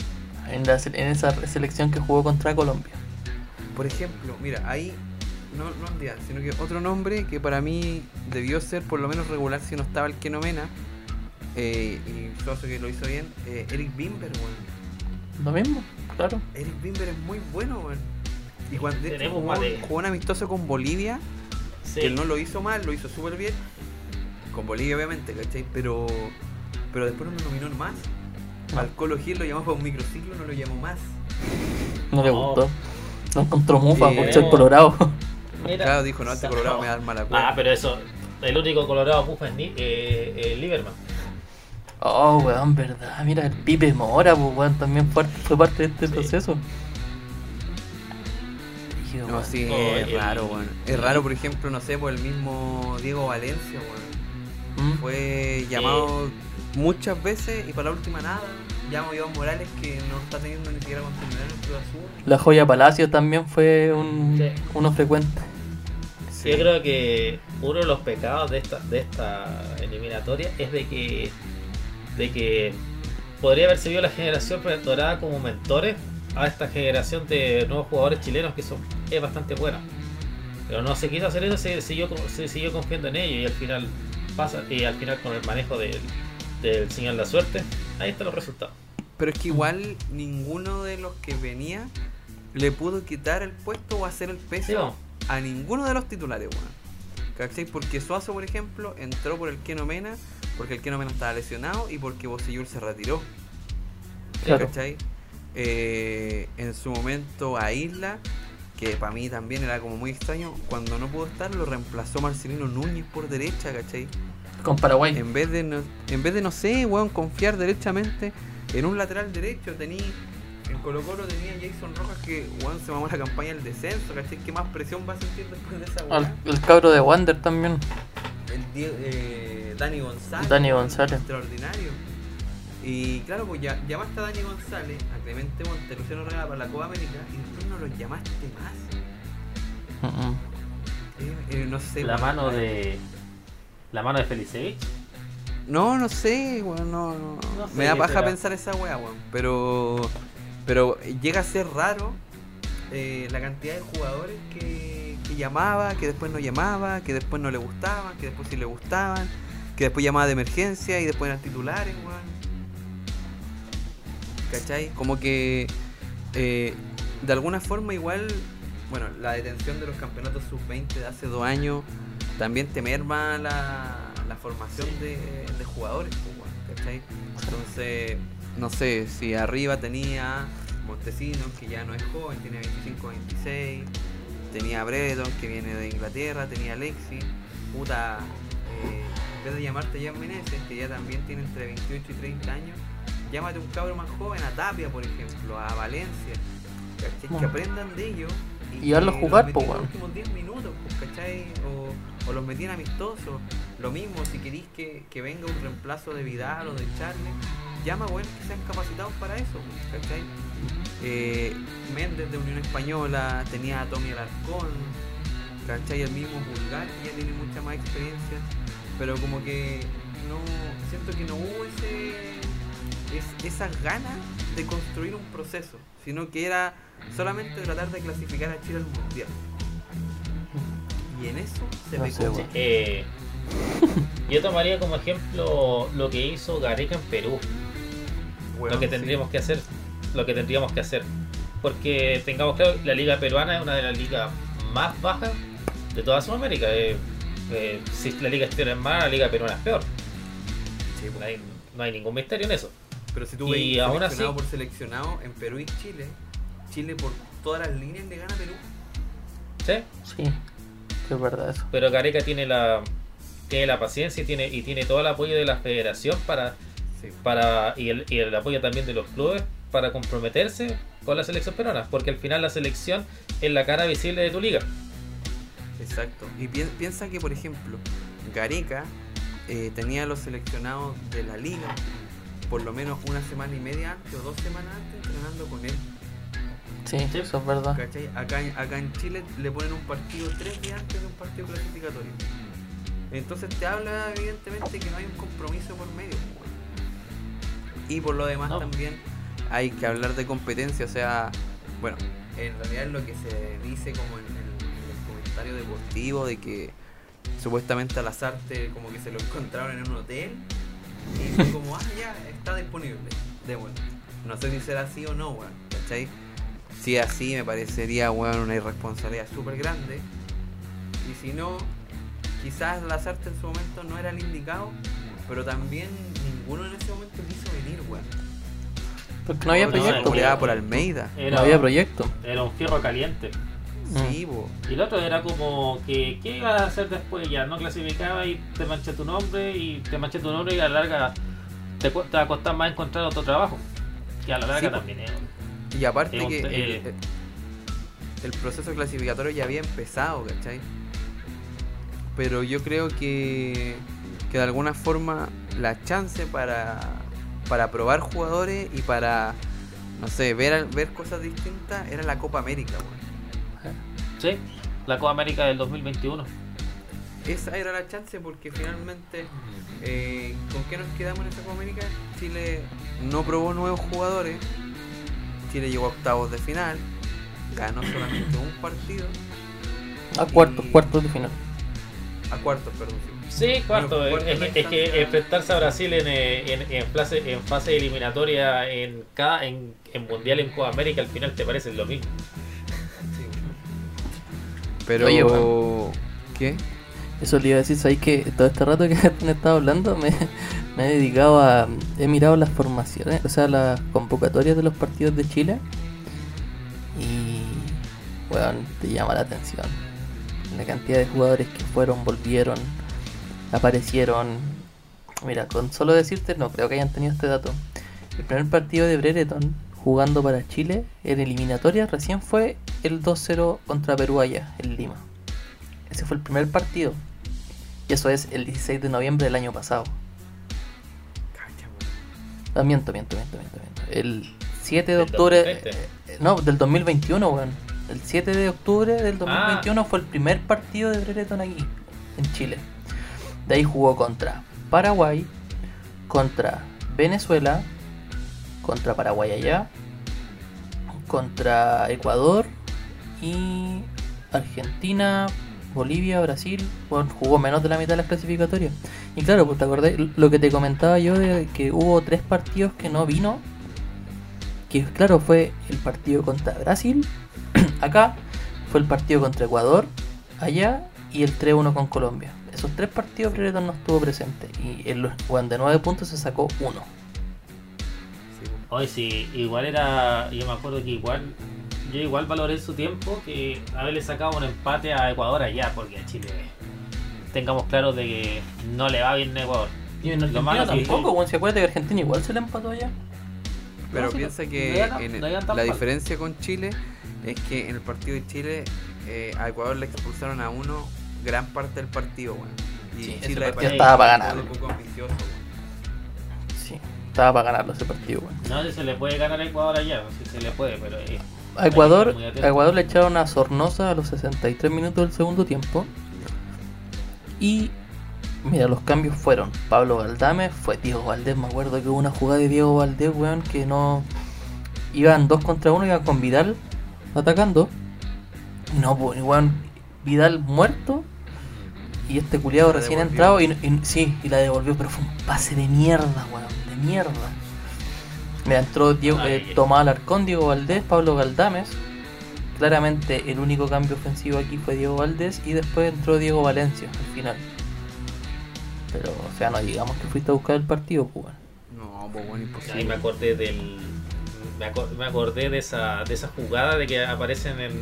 en, la en esa selección que jugó contra Colombia. Por ejemplo, mira, ahí no, no Andian, sino que otro nombre que para mí debió ser por lo menos regular si no estaba el Kenomena. Eh, y Suazo que lo hizo bien, eh, Eric Bimber, weón. Lo mismo, claro. Eric Bimber es muy bueno, weón. Y cuando de hecho, Tenemos jugó, jugó un amistoso con Bolivia, Sí. que él no lo hizo mal, lo hizo súper bien. Con Bolivia, obviamente, ¿cachai? Pero, pero después no lo nominó más. Al Colo Gil lo llamó para un microciclo, no lo llamó más. No le No. gustó. No encontró mufa Sí, por no. ser colorado. Mira. Claro, dijo, no, este Sa- colorado me da mala cueva. Ah, pero eso, el único colorado bufa es Ni- eh, eh, Lieberman. Oh, weón, verdad. Mira, el Pipe Mora, pues, weón, también fue, fue parte de este Sí. proceso. Rígido, No, weón. sí, Oh, es el- raro, weón. Es raro, por ejemplo, no sé, por el mismo Diego Valencia, weón. ¿Mm? Fue llamado muchas veces y para la última nada. Llamo a Iván Morales que no está teniendo ni siquiera continuidad en el Azul. La joya Palacio también fue un, Sí. uno frecuente. Yo creo que uno de los pecados de esta, de esta eliminatoria es de que, de que podría haber servido la generación dorada como mentores a esta generación de nuevos jugadores chilenos que son es bastante buena. Pero no se quiso hacer eso, se siguió, se siguió confiando en ellos y al final pasa, y al final con el manejo del, del señor La Suerte, ahí están los resultados. Pero es que igual ninguno de los que venía le pudo quitar el puesto o hacer el peso Sí, no. A ninguno de los titulares, weón. ¿Cachai? Porque Suazo, por ejemplo, entró por el Keno Mena, porque el Keno Mena estaba lesionado y porque Bocellur se retiró. Claro. ¿Cachai? Eh, en su momento a Isla, que para mí también era como muy extraño, cuando no pudo estar lo reemplazó Marcelino Núñez por derecha, ¿cachai? Con Paraguay. En vez de no, en vez de no sé, weón, confiar derechamente en un lateral derecho, tení en Colo Colo tenía Jason Rojas que weón se mamó la campaña del descenso, ¿cachai? ¿Qué más presión va a sentir después de esa weá? el cabro de Wander también. El Die- eh, Dani González. Dani González. Extraordinario. Y claro, pues ya llamaste a Dani González, a Clemente Monte, Luciano Regala para la Copa América y después no los llamaste más. Eh, eh, no sé. La mano de. La mano de Felicevich. No, no sé, weón, no, no. No sé Me da paja será. pensar esa weá, weón. Pero, pero llega a ser raro eh, la cantidad de jugadores que, que llamaba, que después no llamaba, que después no le gustaban, que después sí le gustaban, que después llamaba de emergencia y después eran titulares, weón. ¿Cachai? Como que eh, de alguna forma igual, bueno, la detención de los campeonatos sub-20 de hace dos años también te merma la, la formación de, de jugadores, pues, ¿cachai? Entonces, no sé, si arriba tenía Montesinos, que ya no es joven, tiene 25, 26, tenía Breton, que viene de Inglaterra, tenía Alexi, puta, eh, en vez de llamarte Jan Meneses, que ya también tiene entre 28 y 30 años, llámate un cabro más joven, a Tapia, por ejemplo, a Valencia, ¿cachai? Que Bueno. aprendan de ellos. Y hazlos que jugar, los po, los últimos 10 minutos, pues, ¿cachai? O, o los metían amistosos. Lo mismo, si queréis que, que venga un reemplazo de Vidal o de Charlie, llama a weones que sean capacitados para eso, ¿cachai? Eh, Méndez de Unión Española, tenía a Tommy Alarcón, ¿cachai? El mismo Pulgar, que ya tiene mucha más experiencia, pero como que no, siento que no hubo ese, es- esas ganas de construir un proceso, sino que era solamente tratar de clasificar a Chile al Mundial. Y en eso se No ve como... Eh, yo tomaría como ejemplo lo que hizo Gareca en Perú. lo que sí. tendríamos que hacer. Lo que tendríamos que hacer. Porque tengamos claro, la liga peruana es una de las ligas más bajas de toda Sudamérica. Eh, eh, si la liga exterior es mala, la liga peruana es peor. Sí, No hay, no hay ningún misterio en eso. Pero si tú Y ves aún seleccionado así- por seleccionado en Perú y Chile, Chile por todas las líneas le gana Perú. ¿Sí? Sí, sí, es verdad eso. Pero Gareca tiene la tiene la paciencia y tiene y tiene todo el apoyo de la federación para Sí. para y el, y el apoyo también de los clubes para comprometerse con la selección peruana, porque al final la selección es la cara visible de tu liga. Exacto. Y pi- piensa que, por ejemplo, Gareca eh, tenía a los seleccionados de la liga por lo menos una semana y media antes o dos semanas antes entrenando con él. Sí, eso es verdad. ¿Cachai? Acá, en- acá en Chile le ponen un partido tres días antes de un partido clasificatorio. Entonces te habla evidentemente que no hay un compromiso por medio. pues. Y por lo demás No. también hay que hablar de competencia, o sea, bueno, en realidad es lo que se dice como en, el- en el comentario deportivo de que supuestamente a las artes como que se lo encontraron en un hotel y fue como, ah, ya, está disponible, démoslo. No sé si será así o no, weón, ¿cachai? Si es así, me parecería, weón, una irresponsabilidad súper grande. Y si no, quizás las artes en su momento no era el indicado, pero también ninguno en ese momento quiso venir, weón. Porque no había proyecto, weón. por Almeida. Era, No había proyecto. era un fierro caliente. Sí, po. Y el otro era como que, ¿qué ibas a hacer después? Ya no clasificaba y te manché tu nombre y te manché tu nombre y a la larga te, te va a costar más encontrar otro trabajo. Que a la larga Sí, también es. Y aparte Es un que el, eh. el proceso clasificatorio ya había empezado, ¿cachai? Pero yo creo que, que de alguna forma la chance para, para probar jugadores y para, no sé, ver, ver cosas distintas era la Copa América. Sí, la Copa América del 2021. Esa era la chance porque finalmente, eh, ¿con qué nos quedamos en esa Copa América? Chile no probó nuevos jugadores, Chile llegó a octavos de final, ganó solamente un partido, A cuartos, Y- cuartos de final. A cuartos, perdón. sí. Sí, cuarto. Bueno, es, cuarto es- de es que enfrentarse a Brasil en, eh, en, en fase, en fase eliminatoria en cada en, en Mundial en Copa América al final te parece lo mismo. Pero, Oye. ¿qué? Eso le iba a decir, ¿sabéis que todo este rato que han estado hablando me, me he dedicado a... He mirado las formaciones, o sea, las convocatorias de los partidos de Chile y, bueno, te llama la atención. La cantidad de jugadores que fueron, volvieron, aparecieron. Mira, con solo decirte, no creo que hayan tenido este dato. El primer partido de Brereton jugando para Chile en eliminatoria recién fue el 2-0 contra Perú allá, en Lima. Ese fue el primer partido. Y eso es el 16 de noviembre del año pasado. Ah, miento, miento, miento, miento, miento. El 7 de ¿Del octubre. 2020? eh, no, del 2021, weón. El 7 de octubre del 2021 fue el primer partido de Brereton aquí, en Chile. De ahí jugó contra Paraguay, contra Venezuela, contra Paraguay allá, contra Ecuador y Argentina, Bolivia, Brasil. Bueno, jugó menos de la mitad de las clasificatorias. Y claro, pues te acordás lo que te comentaba yo de que hubo tres partidos que no vino. Que claro, fue el partido contra Brasil, acá, fue el partido contra Ecuador, allá, y el 3-1 con Colombia. Esos tres partidos Brereton no estuvo presente. Y en los bueno, de 9 puntos se sacó uno. Hoy sí, igual era. Yo me acuerdo que igual. Yo igual valoré su tiempo que haberle sacado un empate a Ecuador allá, porque a Chile. Tengamos claro de que no le va bien a Ecuador. Y en Lo Argentina malo que- tampoco, bueno, se acuerda que Argentina igual se le empató allá. Pero No, piensa que no en la diferencia con Chile es que en el partido de Chile eh, a Ecuador le expulsaron a uno gran parte del partido, weón. Y Sí, ese Chile partido estaba para un ganarlo. poco ambicioso, weón. Sí, estaba para ganarlo ese partido, weón. No sé si se le puede ganar a Ecuador allá, no sé si se le puede, pero. eh, A Ecuador, a Ecuador le echaron a Sornosa a los 63 minutos del segundo tiempo. Y mira, los cambios fueron Pablo Valdame, fue Diego Valdés, me acuerdo que hubo una jugada de Diego Valdés, weón, que no iban dos contra uno, iban con Vidal atacando. Y no, pues, weón, Vidal muerto. Y este culiado recién entrado y, y- sí, y la devolvió, pero fue un pase de mierda, weón, de mierda. Mira, entró Diego, eh. Tomás Alarcón, Diego Valdés, Pablo Galdames. Claramente el único cambio ofensivo aquí fue Diego Valdés y después entró Diego Valencia al final. Pero, o sea, no digamos que fuiste a buscar el partido, pues. No, pues bueno, imposible. Ahí me acordé del. Me, acor- me acordé de esa, de esa jugada de que aparecen en,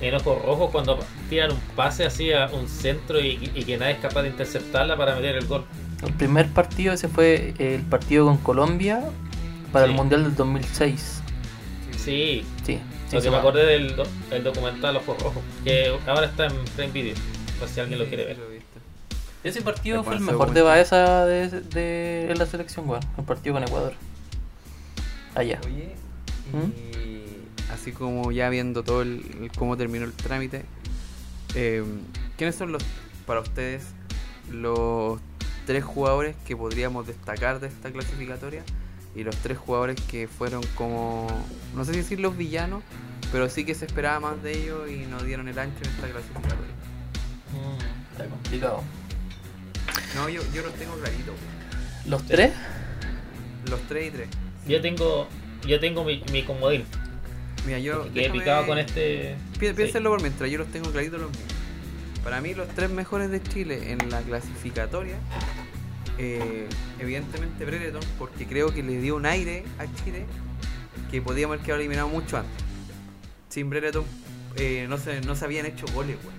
en ojos rojos cuando tiran un pase así a un centro y, y que nadie es capaz de interceptarla para meter el gol. El primer partido ese fue el partido con Colombia para Sí. el Mundial del 2006. Sí, Sí, sí, lo sí, que me acordé del do- el documental Ojos Rojos, que ahora está en Prime Video, por si alguien lo quiere ver. Ese partido fue el mejor de. Baeza de, de, en la selección, weón. El partido con Ecuador. Allá. Oye, ¿Mm? y así como ya viendo todo el, el- cómo terminó el trámite, eh, ¿quiénes son los, para ustedes, los tres jugadores que podríamos destacar de esta clasificatoria y los tres jugadores que fueron como, no sé si decir los villanos, pero sí que se esperaba más de ellos y no dieron el ancho en esta clasificatoria. Mm, está complicado. No, yo, yo los tengo clarito. ¿Los tres? Los tres y tres. Yo tengo, yo tengo mi, mi comodín. Mira, yo. Que he picado con este. Pi- sí. Piénsenlo por mientras, yo los tengo claritos los míos. Para mí, los tres mejores de Chile en la clasificatoria, eh, evidentemente Brereton, porque creo que le dio un aire a Chile que podíamos haber quedado eliminado mucho antes. Sin Brereton eh, no, se, no se habían hecho goles, güey.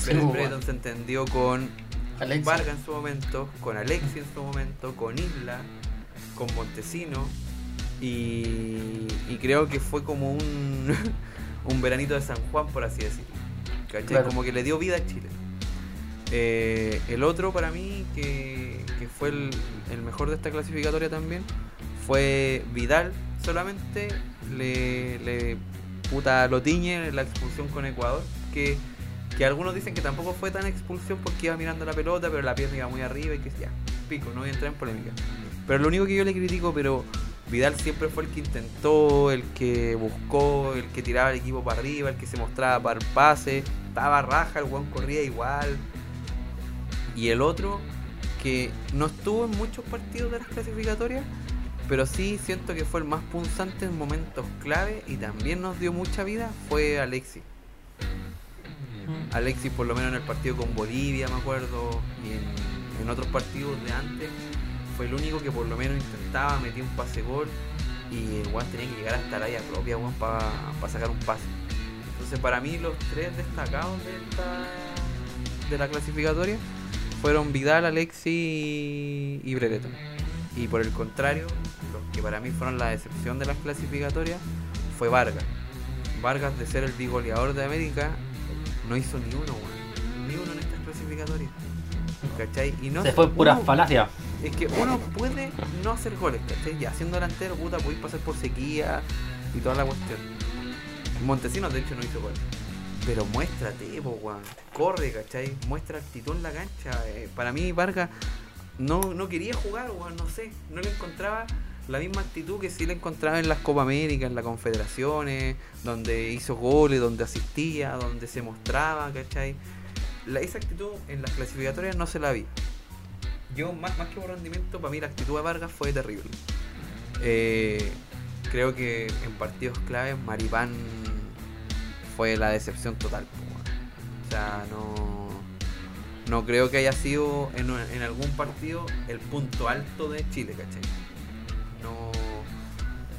Sí, Pero pues, se entendió con Alexis. Vargas en su momento, con Alexi en su momento, con Isla, con Montesino. Y, y creo que fue como un, un veranito de San Juan, por así decirlo. ¿Cachai? Claro. Como que le dio vida a Chile. Eh, el otro para mí, que, que fue el, el mejor de esta clasificatoria también, fue Vidal. Solamente le, le puta lo tiñe la expulsión con Ecuador. Que, que algunos dicen que tampoco fue tan expulsión porque iba mirando la pelota, pero la pierna iba muy arriba y que ya, pico, no voy a entrar en polémica. Pero lo único que yo le critico, pero Vidal siempre fue el que intentó, el que buscó, el que tiraba el equipo para arriba, el que se mostraba para el pase, estaba raja, el Juan corría igual. Y el otro, que no estuvo en muchos partidos de las clasificatorias, pero sí siento que fue el más punzante en momentos clave y también nos dio mucha vida, fue Alexis. Mm. Alexis por lo menos en el partido con Bolivia, me acuerdo, y en, en otros partidos de antes, fue el único que por lo menos intentaba, metía un pase gol y el Juan tenía que llegar hasta la área propia para sacar un pase. Entonces para mí los tres destacados de esta de la clasificatoria fueron Vidal, Alexis y, Brereton. Y por el contrario, los que para mí fueron la decepción de las clasificatorias fue Vargas. Vargas de ser el bigoleador de América no hizo ni uno. Ni uno en estas clasificatorias. ¿Cachai? Y no Se fue pura falacia. Es que uno puede no hacer goles, ¿cachai? Ya siendo delantero, puta, podéis pasar por sequía y toda la cuestión. Montesinos, de hecho, no hizo goles. Pero muéstrate, po, weón. Corre, ¿cachai? Muestra actitud en la cancha. Eh, para mí, Vargas no, no quería jugar, weón, no sé. No le encontraba la misma actitud que sí le encontraba en las Copa América, en las confederaciones, donde hizo goles, donde asistía, donde se mostraba, ¿cachai? Esa actitud en las clasificatorias no se la vi. Yo, más, más que por rendimiento, para mí la actitud de Vargas fue terrible. Eh, creo que en partidos claves Maripán fue la decepción total. O sea, no, no creo que haya sido en, en algún partido el punto alto de Chile, ¿cachai? No,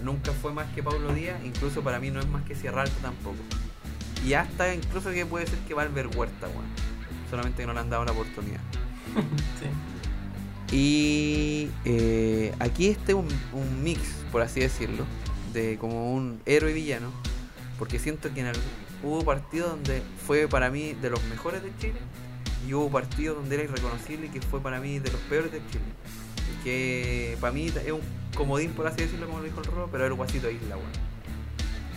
nunca fue más que Pablo Díaz, incluso para mí no es más que Sierra Alta tampoco. Y hasta incluso que puede ser que Valver Huerta. Solamente que no le han dado la oportunidad. Y eh, aquí este un, un mix, por así decirlo, de como un héroe y villano, porque siento que en hubo partidos donde fue para mí de los mejores de Chile y hubo partidos donde era irreconocible y que fue para mí de los peores de Chile. Y que para mí es un comodín, por así decirlo, como lo dijo el Robo, pero es el guasito Isla, weón.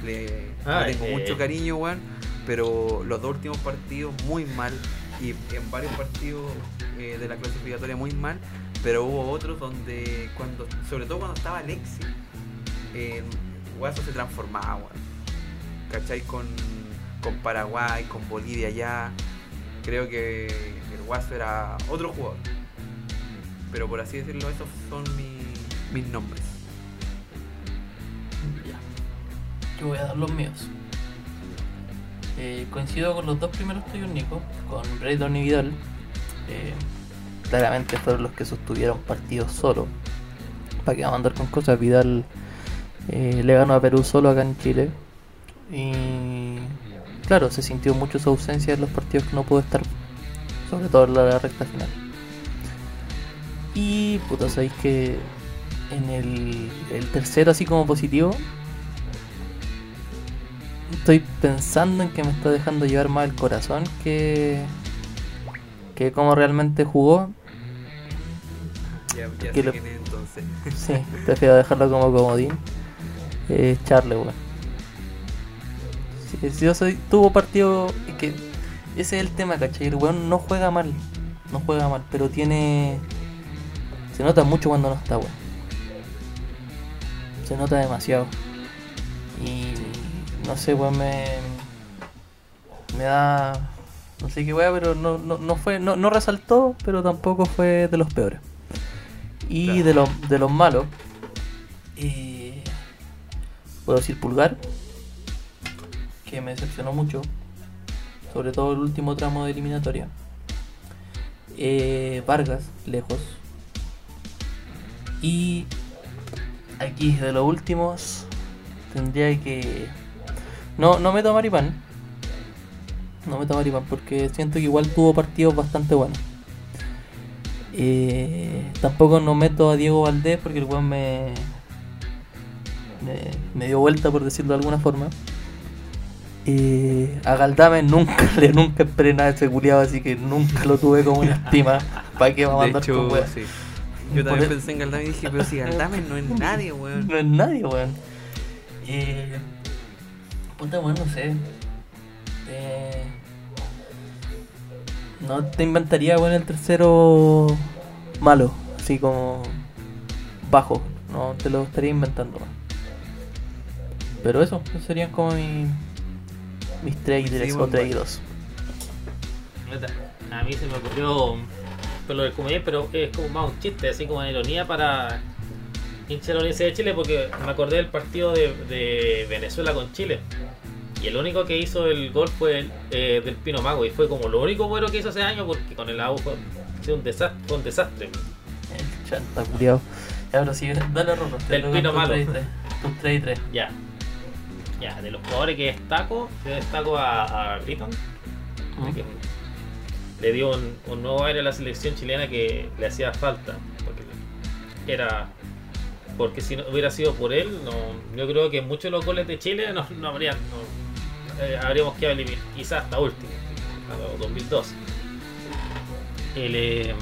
Le, Ah, le tengo eh. mucho cariño, weón, pero los dos últimos partidos muy mal y en varios partidos eh, de la clasificatoria muy mal, pero hubo otros donde, cuando sobre todo cuando estaba Alexi, eh, Guaso se transformaba. ¿cachai? Con, con Paraguay, con Bolivia ya. Creo que el Guaso era otro jugador. Pero por así decirlo, esos son mi- mis nombres. Ya. Yo voy a dar los míos. Eh, coincido con los dos primeros tuyos, Nico, con Brayton y Vidal. Eh, claramente fueron los que sostuvieron partidos solo. Para que vamos a andar con cosas, Vidal eh, le ganó a Perú solo acá en Chile. Y claro, se sintió mucho su ausencia en los partidos que no pudo estar, sobre todo en la recta final. Y puta, sabéis que en el, el tercero, así como positivo, estoy pensando en que me está dejando llevar más el corazón que, que como realmente jugó. Ya, ya sé lo- quién es entonces. Sí, prefiero dejarlo como comodín. Eh, Charle, weón. Si, si yo soy, tuvo partido. es que ese es el tema, ¿cachai? El weón no juega mal. No juega mal, pero tiene. Se nota mucho cuando no está, weón. se nota demasiado. Y no sé, weón, me, me da. No sé qué weá, pero no, no, no fue. No, no resaltó, pero tampoco fue de los peores. Y de, los de los malos, eh, puedo decir Pulgar, que me decepcionó mucho, sobre todo el último tramo de eliminatoria. Eh, Vargas, lejos. Y aquí de los últimos tendría que... No, no meto a Maripán. No meto a Maripán porque siento que igual tuvo partidos bastante buenos. Eh, tampoco no meto a Diego Valdés porque el weón me, me, me dio vuelta por decirlo de alguna forma. Eh, a Galdame nunca le nunca esperé nada de ese culiado, así que nunca lo tuve como una estima. ¿Para qué va a De mandar hecho, con sí. Yo también Por- pensé en Galdame y dije, pero si Galdame no es nadie, weón. No es nadie, weón. Eh, puta, no sé. Eh, no te inventaría, weón, el tercero malo. Así como bajo. No te lo estaría inventando. Pero eso, esos serían como mi, mis trailers Sí, o trailers. A mí se me ocurrió con lo del pero es como más un chiste, así como en ironía para hinchar a la Universidad de Chile, porque me acordé del partido de, de Venezuela con Chile. Y el único que hizo el gol fue el, eh, del Pino Mago, y fue como lo único bueno que hizo ese año, porque con el agua fue, fue un desastre. Fue un desastre. Chanta, culiao. Ya, pero sí, dale, Rolo. te Del pino malo. tres y tres. Tus 3 y 3. Ya. Ya, de los jugadores que destaco, yo destaco a, a Britton, que le dio un, un nuevo aire a la selección chilena que le hacía falta. Porque era. Porque si no hubiera sido por él, no, yo creo que muchos de los goles de Chile no, no habrían. eh, habríamos quedado eliminados, quizás hasta último, hasta 2012. El, eh,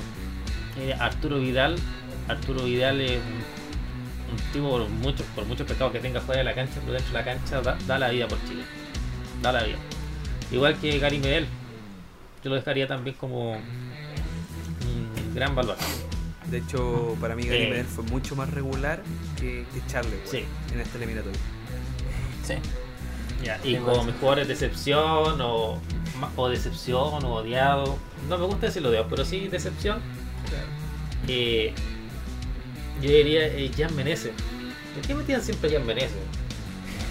eh, Arturo Vidal. Arturo Vidal es un, tipo por muchos, por muchos pecados que tenga fuera de la cancha, pero dentro de la cancha da, da la vida por Chile. Da la vida. Igual que Gary Medel. Yo lo dejaría también como un gran baluarte. De hecho, para mí Gary Eh. Medel fue mucho más regular que, que Sí. en este eliminatorio. Sí. Ya, y como mis jugadores decepción o, o decepción o odiado. No me gusta decirlo odiado, pero sí decepción. Eh, yo diría eh, Jan Menezes. ¿Por qué metían siempre a Jan Menezes?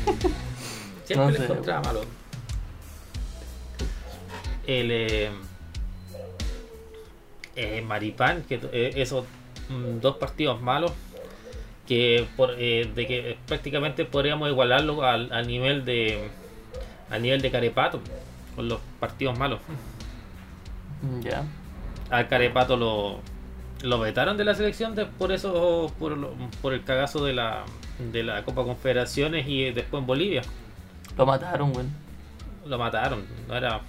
Siempre No le sé. encontraba malo. El eh, eh, Maripán, que eh, esos mm, dos partidos malos que por, eh, de que prácticamente podríamos igualarlo al, al nivel de al nivel de Carepato con los partidos malos. Ya. Al Carepato lo, lo vetaron de la selección de- por eso por, por el cagazo de la de la Copa Confederaciones y después en Bolivia Lo mataron, weón. lo mataron, no era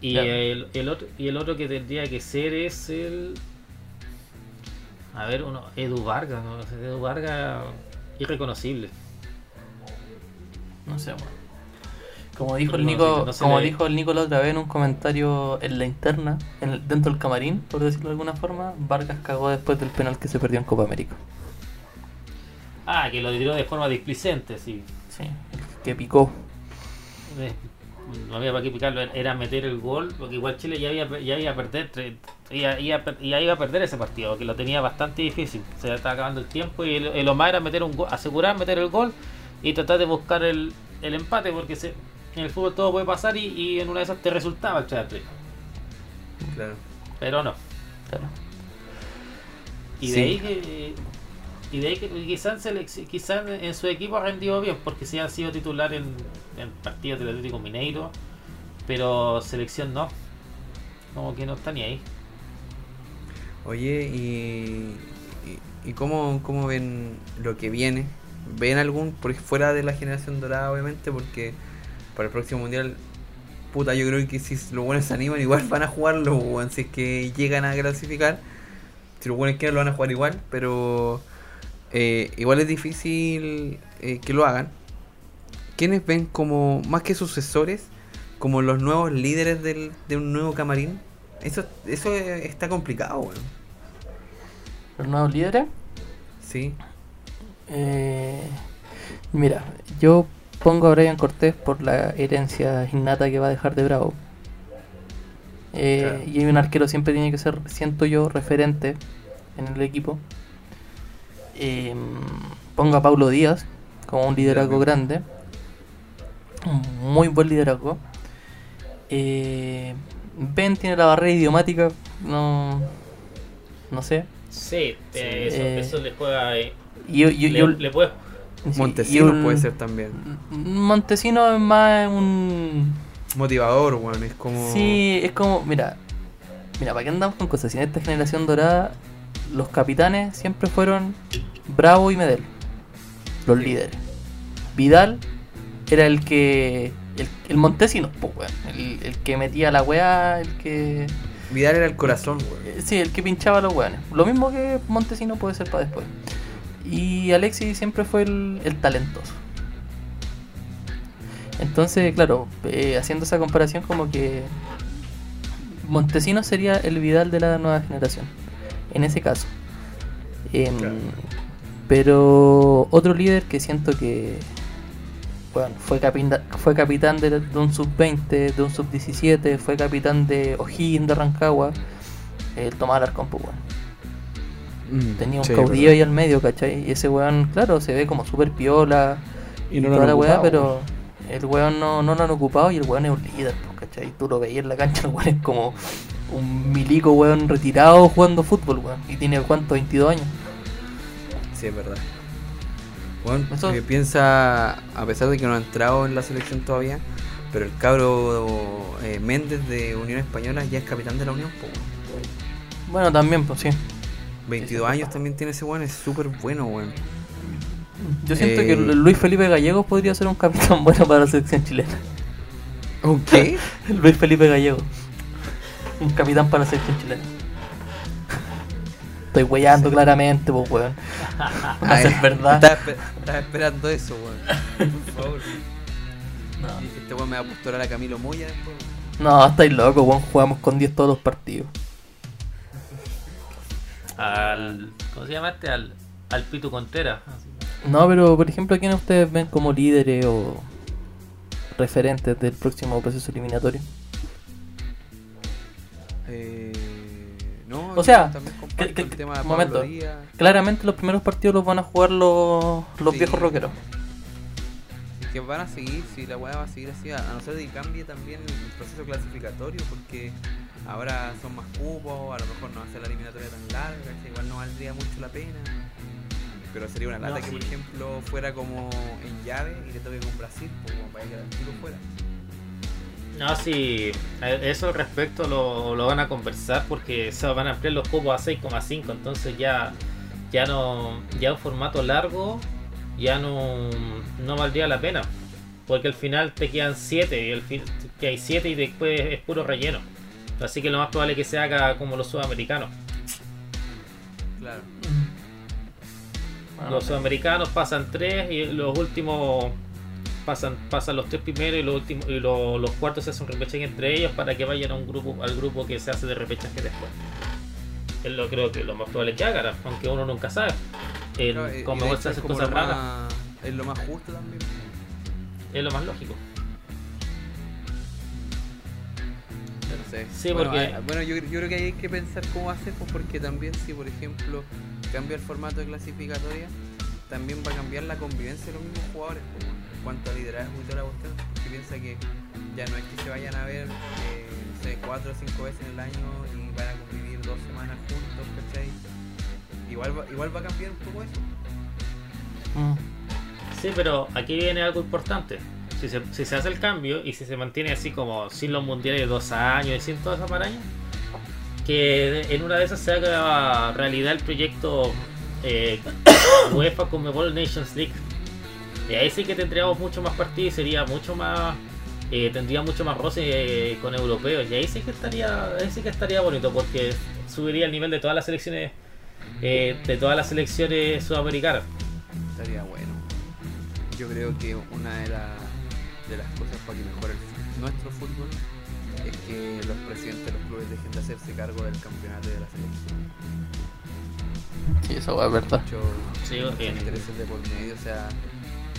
y el, el otro y el otro que tendría que ser es el a ver uno Edu Vargas, ¿no? Edu Vargas irreconocible. No sé, weón. Como dijo el Nico, no como le- dijo el Nico la otra vez en un comentario en la interna, en el- dentro del camarín, por decirlo de alguna forma, Vargas cagó después del penal que se perdió en Copa América. Ah, que lo tiró de forma displicente, sí. Sí, que picó. Eh, No había para qué picarlo, era meter el gol, porque igual Chile ya había, ya iba a perder, ya, iba a per- ya iba a perder ese partido, que lo tenía bastante difícil. Se estaba acabando el tiempo y el- lo más era meter un gol, asegurar meter el gol y tratar de buscar el, el empate, porque se, en el fútbol todo puede pasar y, y en una de esas te resultaba el triple. Claro. Pero no. Claro. Y de Sí. ahí que y de ahí quizás quizás en su equipo ha rendido bien porque sí ha sido titular en, en partidos del Atlético Mineiro pero selección no como que no está ni ahí Oye, ¿y, y, y cómo, cómo ven lo que viene? ¿Ven algún, por fuera de la generación dorada, obviamente, porque para el próximo mundial, puta, yo creo que si los buenos se animan, igual van a jugarlo, weón, si es que llegan a clasificar. Si los buenos quieren, lo van a jugar igual, pero eh, igual es difícil eh, que lo hagan. ¿Quiénes ven como, más que sucesores, como los nuevos líderes del, de un nuevo camarín? Eso, eso está complicado, weón. ¿Los nuevos líderes? Sí. Eh, mira, yo pongo a Brian Cortés por la herencia innata que va a dejar de Bravo. Eh, Claro. Y hay un arquero siempre tiene que ser, siento yo, referente en el equipo. Eh, pongo a Paulo Díaz como un liderazgo grande. Un muy buen liderazgo. Eh, ben tiene la barrera idiomática, no, no sé. Sí, eso, Eh, eso le juega. Y, yo- yo- le, yo- le Montesinos un- puede ser también. Montesino es más un. Motivador, weón. Es como. Sí, es como. Mira, mira, ¿para qué andamos con cosas? Si en esta generación dorada, los capitanes siempre fueron Bravo y Medel, los líderes. Vidal era el que. El, el pues, weón. El, el que metía la weá, el que. Vidal era el corazón, weón. Eh, Sí, el que pinchaba a los weones. Lo mismo que Montesino puede ser para después. Y Alexis siempre fue el, el talentoso. Entonces, claro, eh, haciendo esa comparación como que Montesino sería el Vidal de la nueva generación. En ese caso. Em, Claro. Pero otro líder que siento que bueno, fue, capita- fue capitán de, de un sub-20, de un sub-17, fue capitán de O'Higgins de Rancagua, el Tomás Alarcón, pues, weón. Mm, Tenía un sí, caudillo verdad. ahí al medio, ¿cachai? Y ese weón, claro, se ve como súper piola Y no lo toda han la weá, ocupado, pero el weón no, no lo han ocupado y el weón es un líder, pues, ¿cachai? Tú lo veías en la cancha, el weón es como un milico, weón, retirado jugando fútbol, weón. Y tiene, ¿cuánto? 22 años. Sí, es verdad. Bueno, Eso- que piensa, a pesar de que no ha entrado en la selección todavía, pero el cabro eh, Méndez de Unión Española ya es capitán de la Unión. weón. Bueno, también, pues sí. 22 sí, años también tiene ese weón, es súper bueno, weón. Yo siento Eh, que Luis Felipe Gallegos podría ser un capitán bueno para la selección chilena. ¿Qué? Luis Felipe Gallegos. Un capitán para la selección chilena. Estoy weyando claramente, pues weón. Ser verdad. Estaba esperando eso, weón. Por favor. Este weón me va a postular a Camilo Moya después. No, estáis locos, weón. Jugamos con 10 todos los partidos. Al. ¿Cómo se llama este? Al, al Pitu Contera. No, pero por ejemplo, ¿a quién ustedes ven como líderes o referentes del próximo proceso eliminatorio? Eh, no, O sea, que- que- el tema de momento. Claramente los primeros partidos los van a jugar los, los Sí. viejos rockeros. que van a seguir, si la weá va a seguir así, a no ser que cambie también el proceso clasificatorio, porque ahora son más cupos, a lo mejor no va a ser la eliminatoria tan larga, igual no valdría mucho la pena. Pero sería una lata No, que, por ejemplo, fuera como en llave y le toque con Brasil, pues, como para que el tiro fuera. No, sí, eso al respecto lo, lo van a conversar porque se van a ampliar los cupos a 6,5, entonces ya ya no ya un formato largo ya no, no valdría la pena, porque al final te quedan 7 y el fin, que hay 7 y después es puro relleno. Así que lo más probable es que se haga como los sudamericanos. Claro. Bueno, Los sudamericanos pasan 3 y los últimos pasan pasan los tres primeros y los últimos y lo- los cuartos se hacen un repechaje entre ellos para que vayan a un grupo al grupo que se hace de repechaje después. Es lo creo que lo más probable que hagan, aunque uno nunca sabe. En, Claro, y- como se hacen cosas raras, más- Es lo más justo también. es lo más lógico. No. Sí, bueno, porque- ah, bueno, yo, yo creo que hay que pensar cómo hacer, pues porque también si por ejemplo cambia el formato de clasificatoria, también va a cambiar la convivencia de los mismos jugadores, pues, cuanto a liderazgo y toda la cuestión, porque piensa que ya no es que se vayan a ver, eh, no sé, cuatro o cinco veces en el año y van a convivir dos semanas juntos, ¿cachai? Igual va, igual va a cambiar un poco eso. mm. Sí, pero aquí viene algo importante. Si se, si se hace el cambio y si se mantiene así como sin los mundiales de dos años y sin toda esa maraña, que en una de esas se haga realidad el proyecto eh, UEFA Conmebol Nations League. Y ahí sí que tendríamos mucho más partidos y sería mucho más. eh, tendría mucho más roce eh, con europeos. Y ahí sí que estaría. Ahí sí que estaría bonito porque subiría el nivel de todas las selecciones. eh, de todas las selecciones sudamericanas. Estaría bueno. Yo creo que una de, la- de las cosas para que mejore el- nuestro fútbol es que los presidentes de los clubes dejen de hacerse cargo del campeonato y de la selección. Sí, eso es verdad. Mucho- Sí, muchos bien. intereses de por medio. O sea,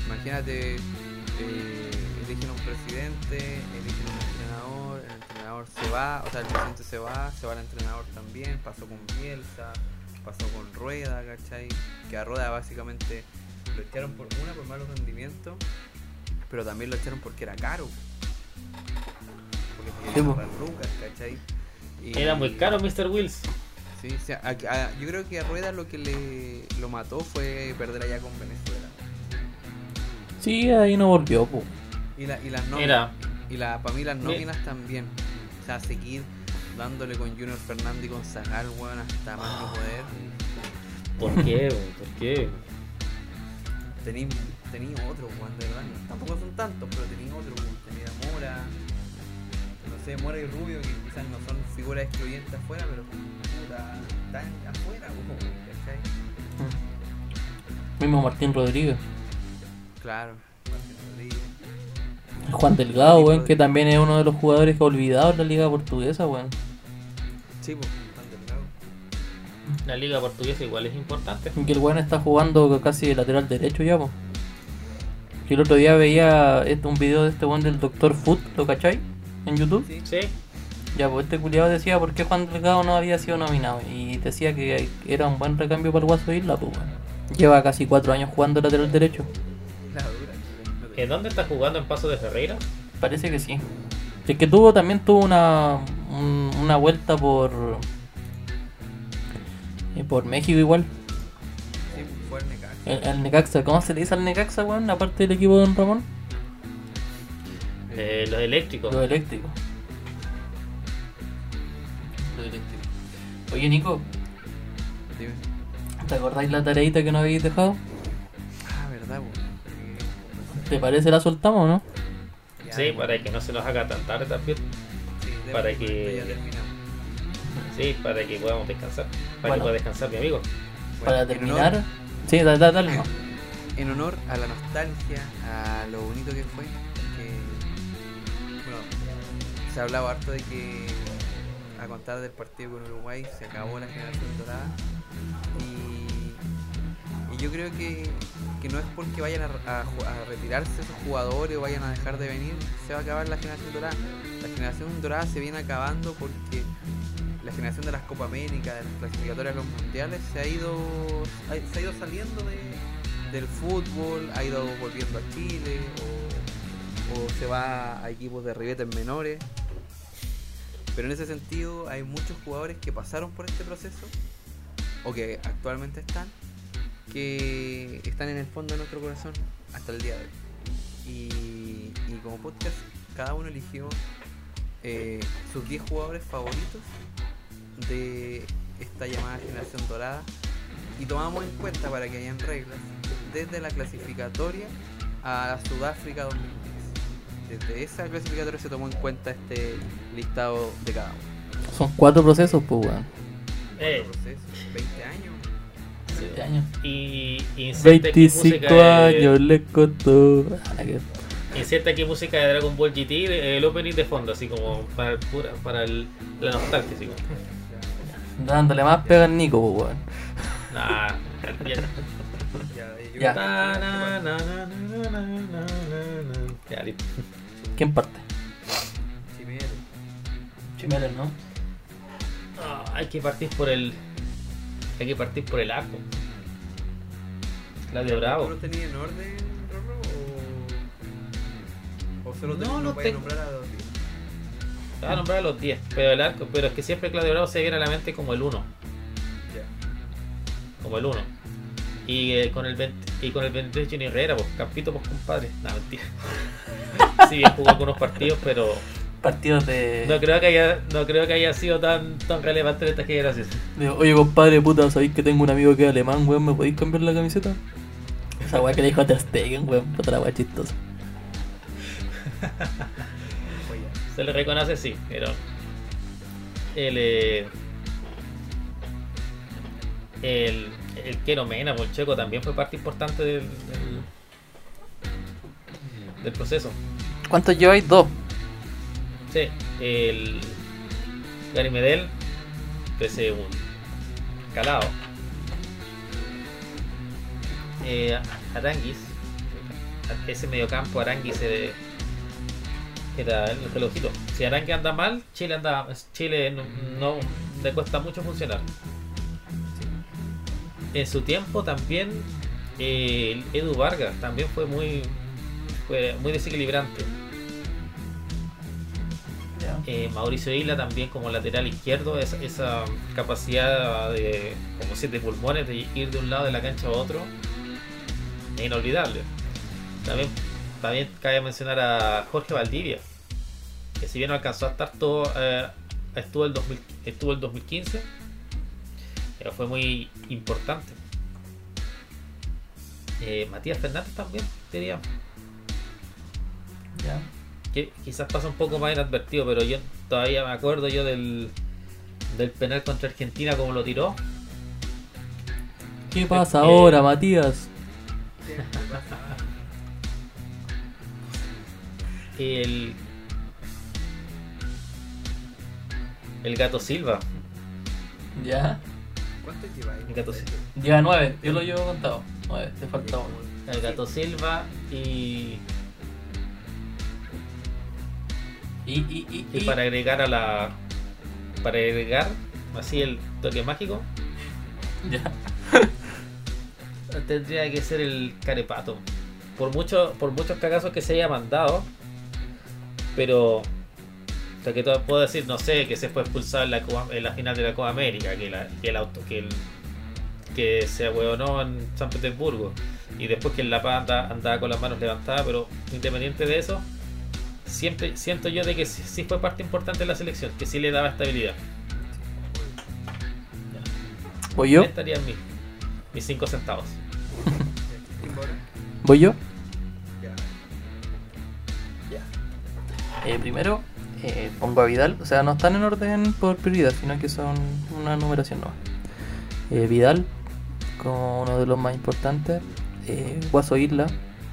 imagínate, eh, eligen un presidente, eligen un entrenador, el entrenador se va, o sea, el presidente se va, se va el entrenador también, pasó con Bielsa, pasó con Rueda, ¿cachai? Que a Rueda básicamente lo echaron por una, por malos rendimientos, pero también lo echaron porque era caro. Porque lucas, ¿cachai? Y- Era muy caro Mr. Wills. Sí, o sea, a- a- yo creo que a Rueda lo que le lo mató fue perder allá con Venezuela. Sí, ahí no volvió, po. Y, la, y las nóminas. Y la, para mí las Mi- nóminas también. O sea, seguir dándole con Junior Fernández y con Zagal, weón, hasta más no poder. ¿Por qué? weón? ¿Por qué? Tení, tení otro, weón, de verdad. Tampoco son tantos, pero tení otro, weón. Tenía a Mora. No sé, Mora y Rubio, que quizás no son figuras excluyentes afuera, pero puta, están afuera, weón, ¿cachai? Mismo Martín Rodríguez. Claro. Juan Delgado, weón, que también es uno de los jugadores que ha olvidado en la liga portuguesa, weón. Sí, pues, Juan Delgado. La liga portuguesa igual es importante. Y que el weón está jugando casi de lateral derecho ya, po. Que el otro día veía este- un video de este weón del Dr. Foot, ¿lo cachai? En YouTube. Sí. Sí. Ya, pues este culiado decía por qué Juan Delgado no había sido nominado. Y decía que era un buen recambio para el Guaso Isla, pues weón. Lleva casi cuatro años jugando lateral derecho. ¿En dónde está jugando en Paso de Ferreira? Parece que sí. Es que tuvo también tuvo una un- una vuelta por eh, por México igual. Sí, fue el Necaxa. El, el Necaxa, ¿cómo se le dice al Necaxa, weón? Aparte del equipo de Don Ramón. Eh, los eléctricos. Lo eléctrico. Lo eléctrico. Oye Nico, Dime. ¿te acordáis la tareita que nos habéis dejado? Ah, verdad, weón. ¿Te parece la soltamos o no? Ya, Sí, para que no se nos haga tan tarde también. Sí, para que- Ya terminamos. Sí, para que podamos descansar. Para Bueno. que pueda descansar mi amigo. Para Bueno, terminar. honor- Sí, dale, dale, dale, no. En honor a la nostalgia, a lo bonito que fue, que bueno, se ha hablado harto de que a contar del partido con Uruguay se acabó la generación dorada y, y yo creo que, que no es porque vayan a, retirarse esos jugadores o vayan a dejar de venir, se va a acabar la generación dorada. La generación dorada se viene acabando porque la generación de las Copa América, de las clasificatorias a los mundiales, se ha ido, se ha ido saliendo de, del fútbol, ha ido volviendo a Chile o, o se va a equipos de ribetes menores. Pero en ese sentido hay muchos jugadores que pasaron por este proceso o que actualmente están, que están en el fondo de nuestro corazón hasta el día de hoy. Y, y como podcast, cada uno eligió eh, sus 10 jugadores favoritos de esta llamada generación dorada y tomamos en cuenta para que hayan reglas desde la clasificatoria a Sudáfrica 2010. Desde esa clasificatoria se tomó en cuenta este listado de cada uno. Son cuatro procesos, pues, weón. Eh, Otro proceso, 20 años. 17 años. Y, y 25 años de, le contó. Inserta aquí música de Dragon Ball GT, el opening de fondo, así como para, pura, para el, la nostalgia. Así como. Dándole más pega al Nico, weón. Nah, bien. Ya. Ya, listo. ¿Quién parte? Chimero. Chimero, ¿no? Ah, hay que partir por el hay que partir por el arco. Claudio ¿Tú Bravo. lo tenías en orden, Rorro? ¿O, o solo te No, no puedes tengo- nombrar a dos? Te voy a nombrar a los 10, pero el arco, pero es que siempre Claudio Bravo se viene a la mente como el 1. Ya. Como el 1. Y eh, con el 20, y con el 23 Johnny Herrera, pues Campito, pues compadre. No, mentira. Sí, bien jugó algunos partidos, pero Partidos de. no creo que haya, no creo que haya sido tan, tan relevante en esta generación. de, Oye, compadre, puta, ¿sabéis que tengo un amigo que es alemán, weón? ¿Me podéis cambiar la camiseta? Esa weá que le dijo a Ter Stegen, weón. Puta la weá chistosa. Se le reconoce, sí, pero. El. eh, el. El Kero Mena, pues, el checo, también fue parte importante del. del, del proceso. ¿Cuántos lleváis? Dos. Sí, el. Gary Medel, pese un. calado. eh, Aranguis, ese mediocampo Aranguis eh, era el relojito. Si Aranguis anda mal, Chile anda Chile no, le cuesta mucho funcionar. En su tiempo también eh, Edu Vargas también fue muy fue muy desequilibrante. Eh, Mauricio Isla también como lateral izquierdo, esa, esa capacidad de como siete pulmones de ir de un lado de la cancha a otro, es inolvidable. También, también cabe mencionar a Jorge Valdivia, que si bien no alcanzó a estar todo, eh, estuvo, el 2000 estuvo el 2015, pero fue muy importante. Eh, Matías Fernández también, diría Ya. Que quizás pasa un poco más inadvertido, pero yo todavía me acuerdo yo del, del penal contra Argentina como lo tiró. ¿Qué pasa Eh, ahora, Matías? El el gato Silva. Ya. ¿Cuánto lleva ahí? El gato Silva. Lleva nueve, yo lo llevo contado. Nueve, te falta uno. El gato Silva y, Y, y, y, y y- para agregar a la para agregar así el toque mágico Ya. tendría que ser el carepato. Por mucho, por muchos cagazos que se haya mandado. Pero. O sea, que todo, puedo decir, no sé, que se fue expulsado en la, Copa- en la final de la Copa América, que, la- que el auto, que el que se ahueonó en San Petersburgo. Y después que en La Paz anda- andaba con las manos levantadas, pero independiente de eso, siempre siento yo de que sí, sí fue parte importante de la selección, que sí le daba estabilidad. ¿Voy yo? Estarían mis, mis cinco centavos. ¿Voy yo? Ya. Eh, primero, eh, pongo a Vidal. O sea, no están en orden por prioridad, sino que son una numeración nueva. Eh, Vidal, como uno de los más importantes. Eh, Guaso Isla,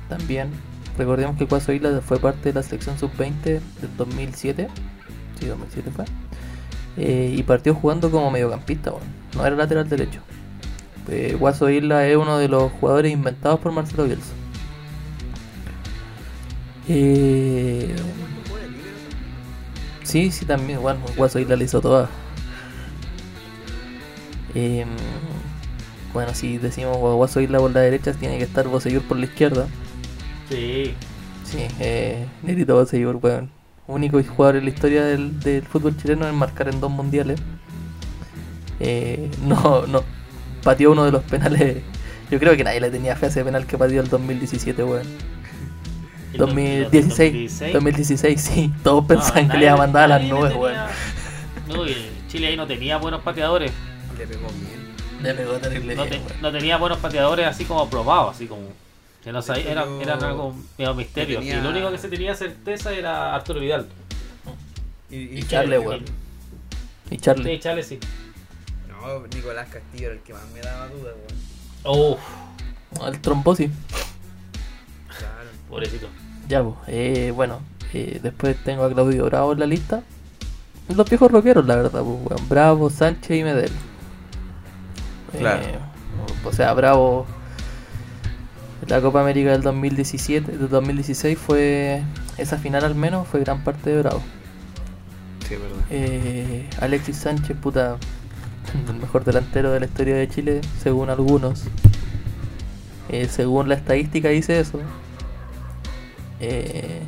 también. Recordemos que Guaso Isla fue parte de la selección sub-20 del 2007. Sí, 2007 fue. Eh, y partió jugando como mediocampista, bueno. no era lateral derecho. Eh, Guaso Isla es uno de los jugadores inventados por Marcelo Bielsa. Eh, sí, sí, también. Bueno, Guaso Isla le hizo toda. Eh, bueno, si decimos Guaso Isla por la derecha, tiene que estar Bosellur por la izquierda. Sí, Sí, eh, Nerito Bosellur, weón. Único jugador en la historia del, del fútbol chileno en marcar en dos mundiales. Eh, no, no. Pateó uno de los penales. Yo creo que nadie le tenía fe a ese penal que pateó el 2017, weón. El 2016, 2016, sí. Todos No, pensaban que le iba a mandar a las nubes, tenía- weón. No, Chile ahí no tenía buenos pateadores. Le pegó bien. Le pegó terrible No, te- no tenía buenos pateadores así como probados, así como. Que no sabía, era, Yo- eran algo medio misterio. tenía- Y lo único que se tenía certeza era Arturo Vidal. Y, Y Charle, weón. Y Sí, Charlie. Chale sí. No, Nicolás Castillo era el que más me daba duda, weón. Uff, El trombosis. Claro. pobrecito. Ya, pues, eh, bueno, eh, después tengo a Claudio Bravo en la lista. Los viejos rockeros, la verdad, pues, weón. Bravo, Sánchez y Medel. Claro. Eh, o sea, Bravo. La Copa América del 2017, del 2016 fue. Esa final al menos fue gran parte de Bravo. Sí, verdad. Eh, Alexis Sánchez, puta, el mejor delantero de la historia de Chile, según algunos. Eh, según la estadística dice eso. Eh,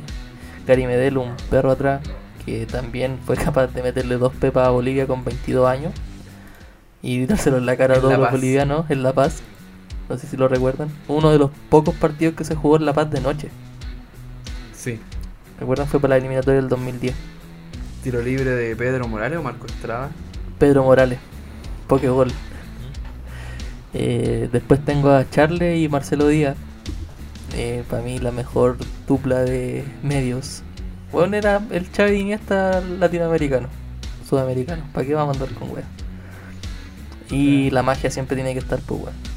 Gary Medel, un perro atrás, que también fue capaz de meterle dos pepas a Bolivia con 22 años y dárselo en la cara a todos los bolivianos en La Paz. No sé si lo recuerdan. Uno de los pocos partidos que se jugó en La Paz de noche. Sí. ¿Recuerdan? Fue para la eliminatoria del 2010. Tiro libre de Pedro Morales o Marco Estrada. Pedro Morales, Pokégol. Eh, después tengo a Charle y Marcelo Díaz. Eh, para mí la mejor dupla de medios. Bueno, era el Xavi Iniesta latinoamericano, sudamericano. ¿Para qué va a mandar con wea? Y la magia siempre tiene que estar, pues, weón.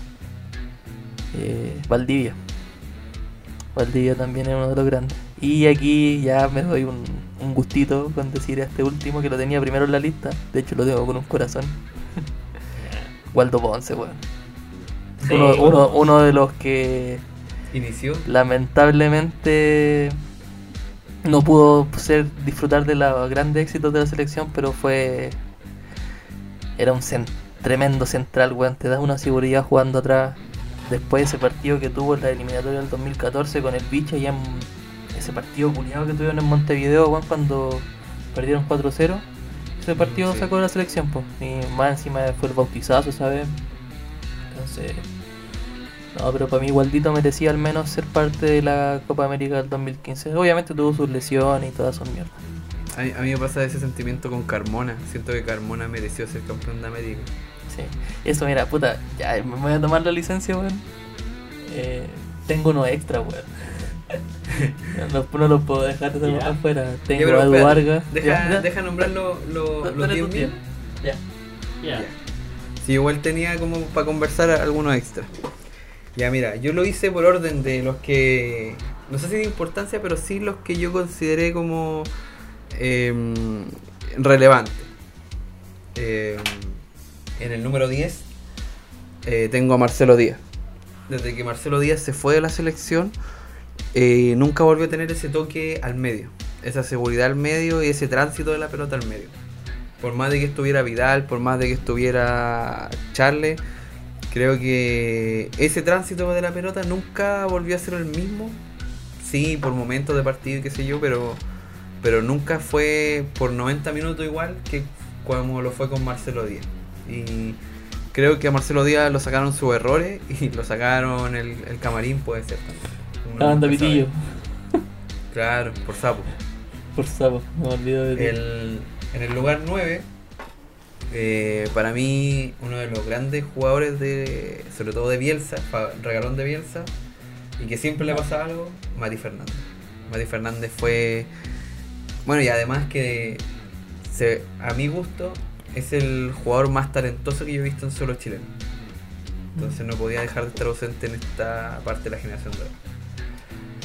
Eh, Valdivia. Valdivia también es uno de los grandes. Y aquí ya me doy un, un gustito con decir a este último que lo tenía primero en la lista. De hecho, lo tengo con un corazón. Waldo Ponce, weón. Sí. Uno, uno, uno de los que Inició. lamentablemente no pudo ser disfrutar de los grandes éxitos de la selección, pero fue era un tremendo central, weón, te da una seguridad jugando atrás. Después de ese partido que tuvo en la eliminatoria del 2014 con el bicho y en ese partido culiado que tuvieron en Montevideo, cuando perdieron 4-0. Ese partido Sí. sacó la selección, pues. Y más encima fue el bautizazo, ¿sabes? Entonces, no, pero para mí Waldito merecía al menos ser parte de la Copa América del 2015. Obviamente tuvo sus lesiones y todas sus mierdas. A mí, a mí me pasa ese sentimiento con Carmona. Siento que Carmona mereció ser campeón de América. Sí. Eso, mira, puta, ya me voy a tomar la licencia, weón. Eh, tengo uno extra, weón. no, no los puedo dejar de Ya. afuera. Tengo a Edu Vargas. Deja, ya. deja nombrar lo- lo- los Dale 10 tus mil. diez. Ya. Ya. Sí, igual tenía como para conversar algunos extra. Ya, mira, yo lo hice por orden de los que. No sé si de importancia, pero sí los que yo consideré como. em, relevantes. Em, en el número 10 eh, tengo a Marcelo Díaz. Desde que Marcelo Díaz se fue de la selección, eh, nunca volvió a tener ese toque al medio. Esa seguridad al medio y ese tránsito de la pelota al medio. Por más de que estuviera Vidal, por más de que estuviera Charles, creo que ese tránsito de la pelota nunca volvió a ser el mismo. Sí, por momentos de partido y qué sé yo, pero, pero nunca fue por 90 minutos igual que como lo fue con Marcelo Díaz. Y creo que a Marcelo Díaz lo sacaron sus errores y lo sacaron el, el camarín, puede ser también. La banda. Pitillo. Claro, por sapo. Por sapo, me olvido de ti. El- en el lugar 9, eh, para mí, uno de los grandes jugadores de, sobre todo de Bielsa, regalón de Bielsa, y que siempre le pasa algo, Mati Fernández. Mati Fernández fue, bueno, y además que se, a mi gusto es el jugador más talentoso que yo he visto en solo chileno. Entonces no podía dejar de estar ausente en esta parte de la generación dorada.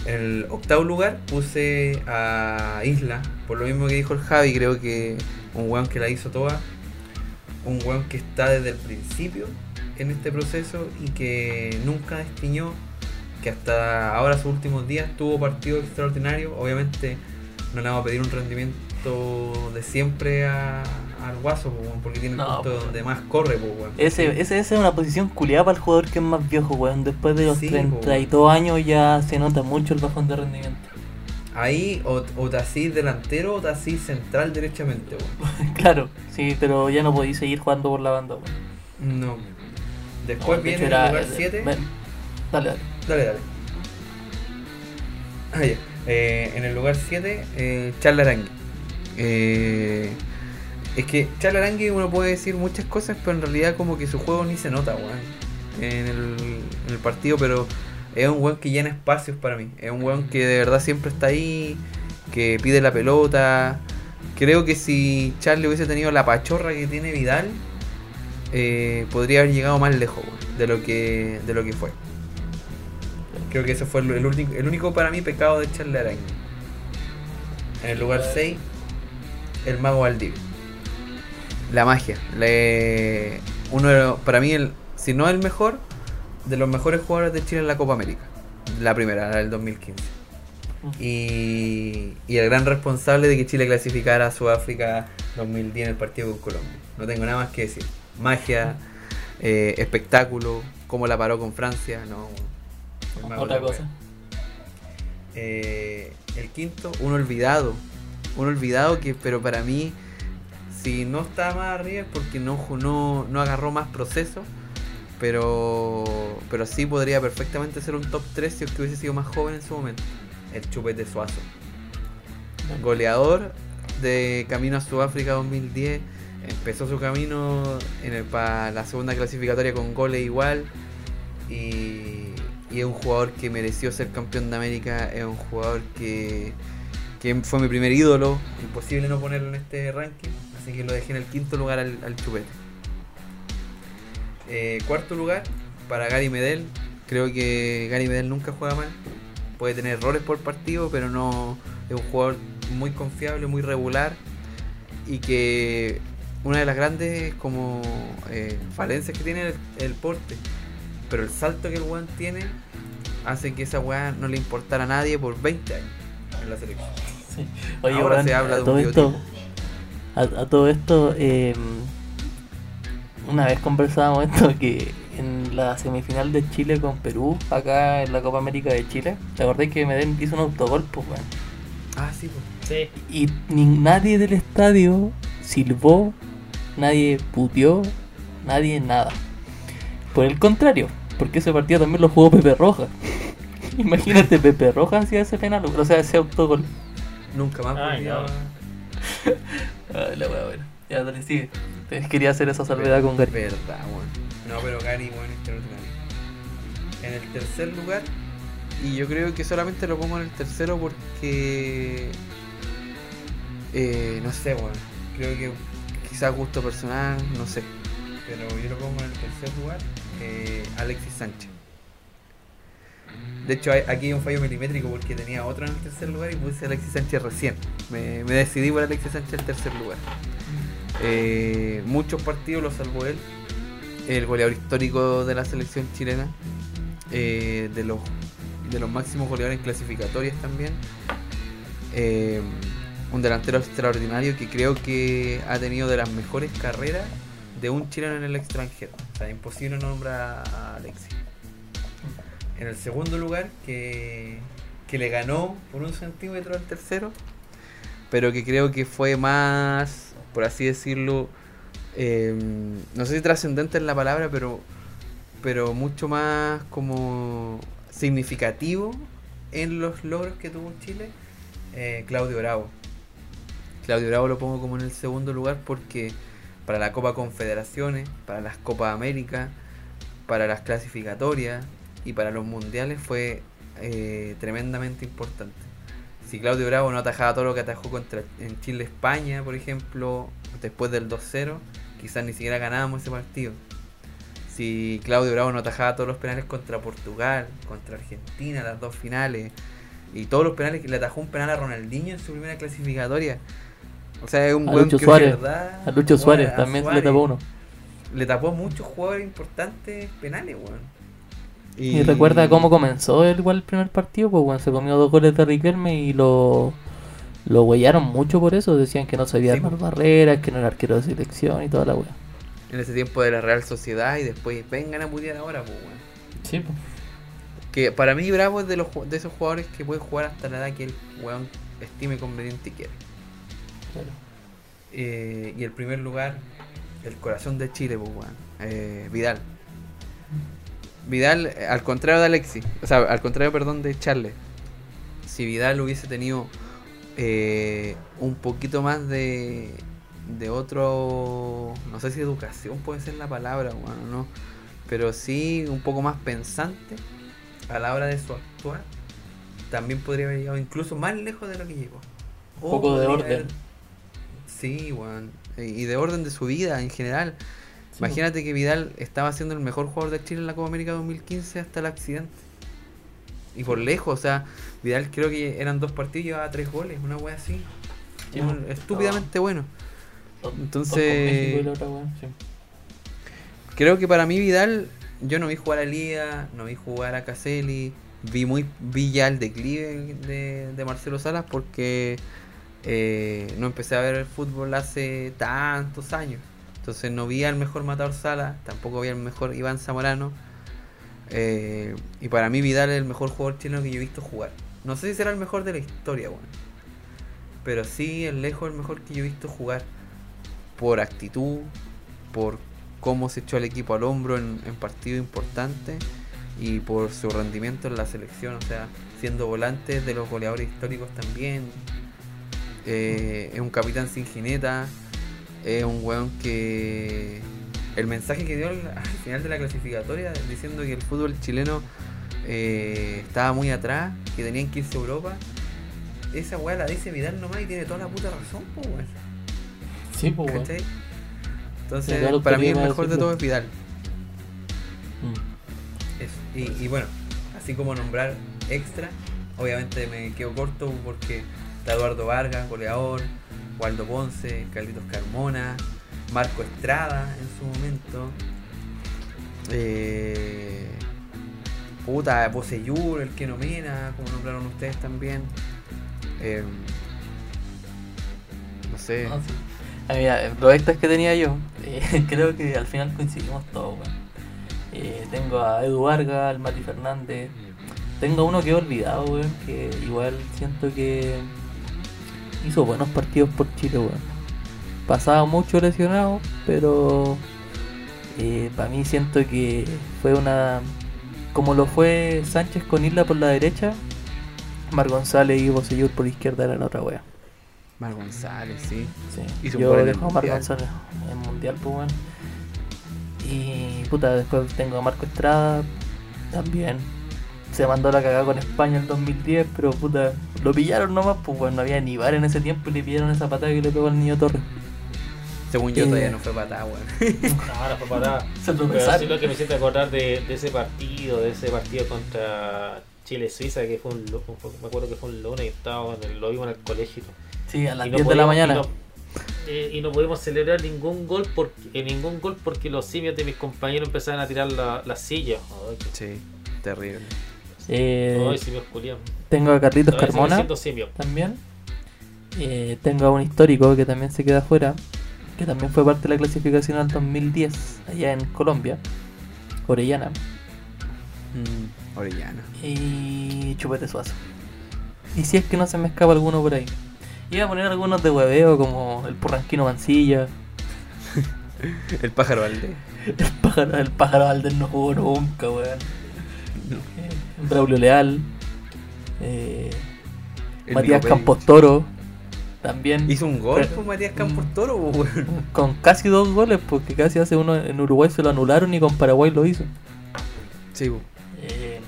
En el octavo lugar puse a Isla, por lo mismo que dijo el Javi, creo que un weón que la hizo toda, un weón que está desde el principio en este proceso y que nunca destiñó, que hasta ahora sus últimos días tuvo partidos extraordinarios, obviamente no le vamos a pedir un rendimiento de siempre a- al Guaso, po, porque tiene el No, punto donde más corre, po, weón. Ese, ese, esa es una posición culiada para el jugador que es más viejo, weón. Después de los Sí, 32 años ya se nota mucho el bajón de rendimiento. Ahí o, o te hacís delantero o te hacís central derechamente, weón. claro, sí, pero ya no podéis seguir jugando por la banda, weón. No. Después No, de viene el lugar eh, 7. ven, Dale, dale. Dale, dale. Ah, ya. Eh, en el lugar 7, eh, Charles Arangui. Eh, es que Charles Arangui uno puede decir muchas cosas, pero en realidad como que su juego ni se nota, weón. En el, en el partido, pero es un weón que llena espacios para mí. Es un weón que de verdad siempre está ahí, que pide la pelota. Creo que si Charles hubiese tenido la pachorra que tiene Vidal, eh, podría haber llegado más lejos de lo que de lo que fue. Creo que ese fue el, único, para mí pecado de Charles Araña. En el lugar 6, el mago Valdivia. La magia. Le- uno de los- para mí, el, si no el mejor, de los mejores jugadores de Chile en la Copa América. La primera, la del 2015. Y, y el gran responsable de que Chile clasificara a Sudáfrica 2010 en el partido con Colombia. No tengo nada más que decir. Magia, eh, espectáculo, cómo la paró con Francia. No, Otra cosa. Eh, el quinto, un olvidado. Un olvidado que, pero para mí, si no está más arriba es porque no, no, no agarró más proceso. Pero, pero sí podría perfectamente ser un top 3 si que hubiese sido más joven en su momento. El Chupete Suazo. Goleador de Camino a Sudáfrica 2010. Empezó su camino en el, para la segunda clasificatoria con goles igual. Y, y es un jugador que mereció ser campeón de América. Es un jugador que, que fue mi primer ídolo. Imposible no ponerlo en este ranking. Así que lo dejé en el quinto lugar al, al Chupete. Eh, cuarto lugar para Gary Medel. Creo que Gary Medel nunca juega mal. Puede tener errores por partido, pero no es un jugador muy confiable, muy regular. Y que una de las grandes como eh, falencias que tiene el, el porte. Pero el salto que el weón tiene hace que esa weá no le importara a nadie por 20 años en la selección. Sí. Oye, Ahora se habla de un todo esto. A, a todo esto, eh, una vez conversábamos esto que en la semifinal de Chile con Perú, acá en la Copa América de Chile, ¿te acordás que Medellín hizo un autogol, pues, weón? Ah, sí, pues. Sí. Y ni, nadie del estadio silbó, nadie puteó, nadie nada. Por el contrario, porque ese partido también lo jugó Pepe Roja. Imagínate, Pepe Roja hacía ese penal, o sea, ese autogol. Nunca más Ay, no. Ay, la wea buena. Ya, dale, sigue. Te- Quería hacer esa salvedad con Gary. Verdad, weón. No, pero Gary, weón, extraordinario. En el tercer lugar, y yo creo que solamente lo pongo en el tercero porque. Eh, no sé, weón. Creo que quizás gusto personal, no sé. Pero yo lo pongo en el tercer lugar, eh, Alexis Sánchez. De hecho, aquí hay un fallo milimétrico porque tenía otro en el tercer lugar y puse a Alexis Sánchez recién. Me, decidí por Alexis Sánchez en el tercer lugar. Eh, muchos partidos lo salvó él. El goleador histórico de la selección chilena. eh, de, los, de los máximos goleadores en clasificatorias también. Eh, un delantero extraordinario que creo que ha tenido de las mejores carreras de un chileno en el extranjero. O imposible no nombrar a Alexis. En el segundo lugar, que, que le ganó por un centímetro al tercero, pero que creo que fue más, por así decirlo, eh, no sé si trascendente es la palabra, pero, pero mucho más como significativo en los logros que tuvo Chile, eh, Claudio Bravo. Claudio Bravo lo pongo como en el segundo lugar porque para la Copa Confederaciones, para las Copas América, para las clasificatorias y para los mundiales fue eh, tremendamente importante. Si Claudio Bravo no atajaba todo lo que atajó contra en Chile-España, por ejemplo, después del 2-0, quizás ni siquiera ganábamos ese partido. Si Claudio Bravo no atajaba todos los penales contra Portugal, contra Argentina, las dos finales, y todos los penales que le atajó un penal a Ronaldinho en su primera clasificatoria. O sea, es un Lucho que de Suárez. verdad- A Lucho Suárez a también le tapó uno. Le tapó a muchos jugadores importantes penales, weón. Y recuerda cómo comenzó el, igual el primer partido, pues bueno, se comió dos goles de Riquelme y lo, lo huellaron mucho por eso, decían que no sabía Sí, armar pues. barreras, que no era arquero de selección y toda la wea. En ese tiempo de la Real Sociedad y después vengan a putear ahora, pues, weón. Sí, pues. Que para mí Bravo es de, los, de esos jugadores que puede jugar hasta la edad que el weón estime conveniente y quiera. Eh, y el primer lugar, el corazón de Chile, pues, weón. Eh, Vidal. Vidal, eh, al contrario de Alexis, o sea, al contrario, perdón, de Charles. Si Vidal hubiese tenido eh, un poquito más de, de otro, no sé si educación puede ser la palabra, weón, no, pero sí un poco más pensante a la hora de su actuar, también podría haber llegado incluso más lejos de lo que llegó. Un poco de orden. Sí, weón. Y de orden de su vida en general. Sí, Imagínate que Vidal estaba siendo el mejor jugador de Chile en la Copa América 2015 hasta el accidente. Y por lejos, o sea, Vidal creo que eran dos partidos y llevaba tres goles, una wea así. Sí, Un- estúpidamente bueno. Dos Entonces- otra wea, sí. Creo que para mí Vidal, yo no vi jugar a Lía, no vi jugar a Caselli, vi muy vi ya el declive de, de Marcelo Salas porque eh, no empecé a ver el fútbol hace tantos años. Entonces no vi al mejor Matador Salas, tampoco vi al mejor Iván Zamorano. eh, y para mí Vidal es el mejor jugador chileno que yo he visto jugar. No sé si será el mejor de la historia, bueno. Pero sí es lejos el mejor que yo he visto jugar. Por actitud, por cómo se echó el equipo al hombro en, en partidos importantes y por su rendimiento en la selección, o sea, siendo volante de los goleadores históricos también. Eh, es un capitán sin jineta, es un weón que el mensaje que dio al, al final de la clasificatoria diciendo que el fútbol chileno eh, estaba muy atrás, que tenían que irse a Europa. Esa weá la dice Vidal nomás y tiene toda la puta razón, pues weón. Sí, pues, weón. ¿Cachai? Entonces, claro, para mí el mejor de todo es Vidal. Mm. Eso. Y, y bueno, así como nombrar extra, obviamente me quedo corto porque está Eduardo Vargas, goleador, Waldo Ponce, Carlitos Carmona, Marco Estrada en su momento. Eh, Puta, Poseyur, el que nomina, como nombraron ustedes también. Eh, no sé. No, sí. Ah, mira, extras que tenía yo, eh, creo que al final coincidimos todos, weón. Eh, tengo a Edu Vargas, al Mati Fernández. Tengo uno que he olvidado, weón, que igual siento que hizo buenos partidos por Chile, weón. Pasaba mucho lesionado, pero para mí siento que fue una... Como lo fue Sánchez con Isla por la derecha, Mar González y Bosellur por izquierda eran otra wea. Mar González, sí. Sí. Hizo Yo dejo a Mar. González en Mundial, pues bueno. Y puta, después tengo a Marco Estrada también. Se mandó la cagada con España en 2010, pero puta, lo pillaron nomás, pues bueno, no había ni bar en ese tiempo y le pillaron esa patada que le pegó al niño Torres. Según yo Eh. todavía no fue patada, weón. No, ahora fue Se Pero sí lo que me siento acordar de, de ese partido, de ese partido contra Chile-Suiza, que fue un fue- me acuerdo que fue un lunes y estábamos en el, lo vimos en el colegio. Sí, a las Y no 10 de la mañana. Y no, eh, y no pudimos celebrar ningún gol porque eh, ningún gol porque los simios de mis compañeros empezaron a tirar la- las sillas. Ay, qué- Sí, terrible. Eh, simios tengo a Carlitos Carmona también. Eh, tengo a un histórico que también se queda afuera, que también fue parte de la clasificación al 2010 allá en Colombia, Orellana. Mm, Orellana. y Chupete Suazo. Y si es que no se me escapa alguno por ahí. Iba a poner algunos de hueveo como el Porranquino Mancilla, El pájaro Valdés. el pájaro, el pájaro Valdés no jugó nunca, weón. Braulio Leal, eh, Matías Campos. Toro, también Hizo un gol con Matías Campos Toro, weón. con casi dos goles, porque casi hace uno en Uruguay se lo anularon y con Paraguay lo hizo. Sí, weón. Eh,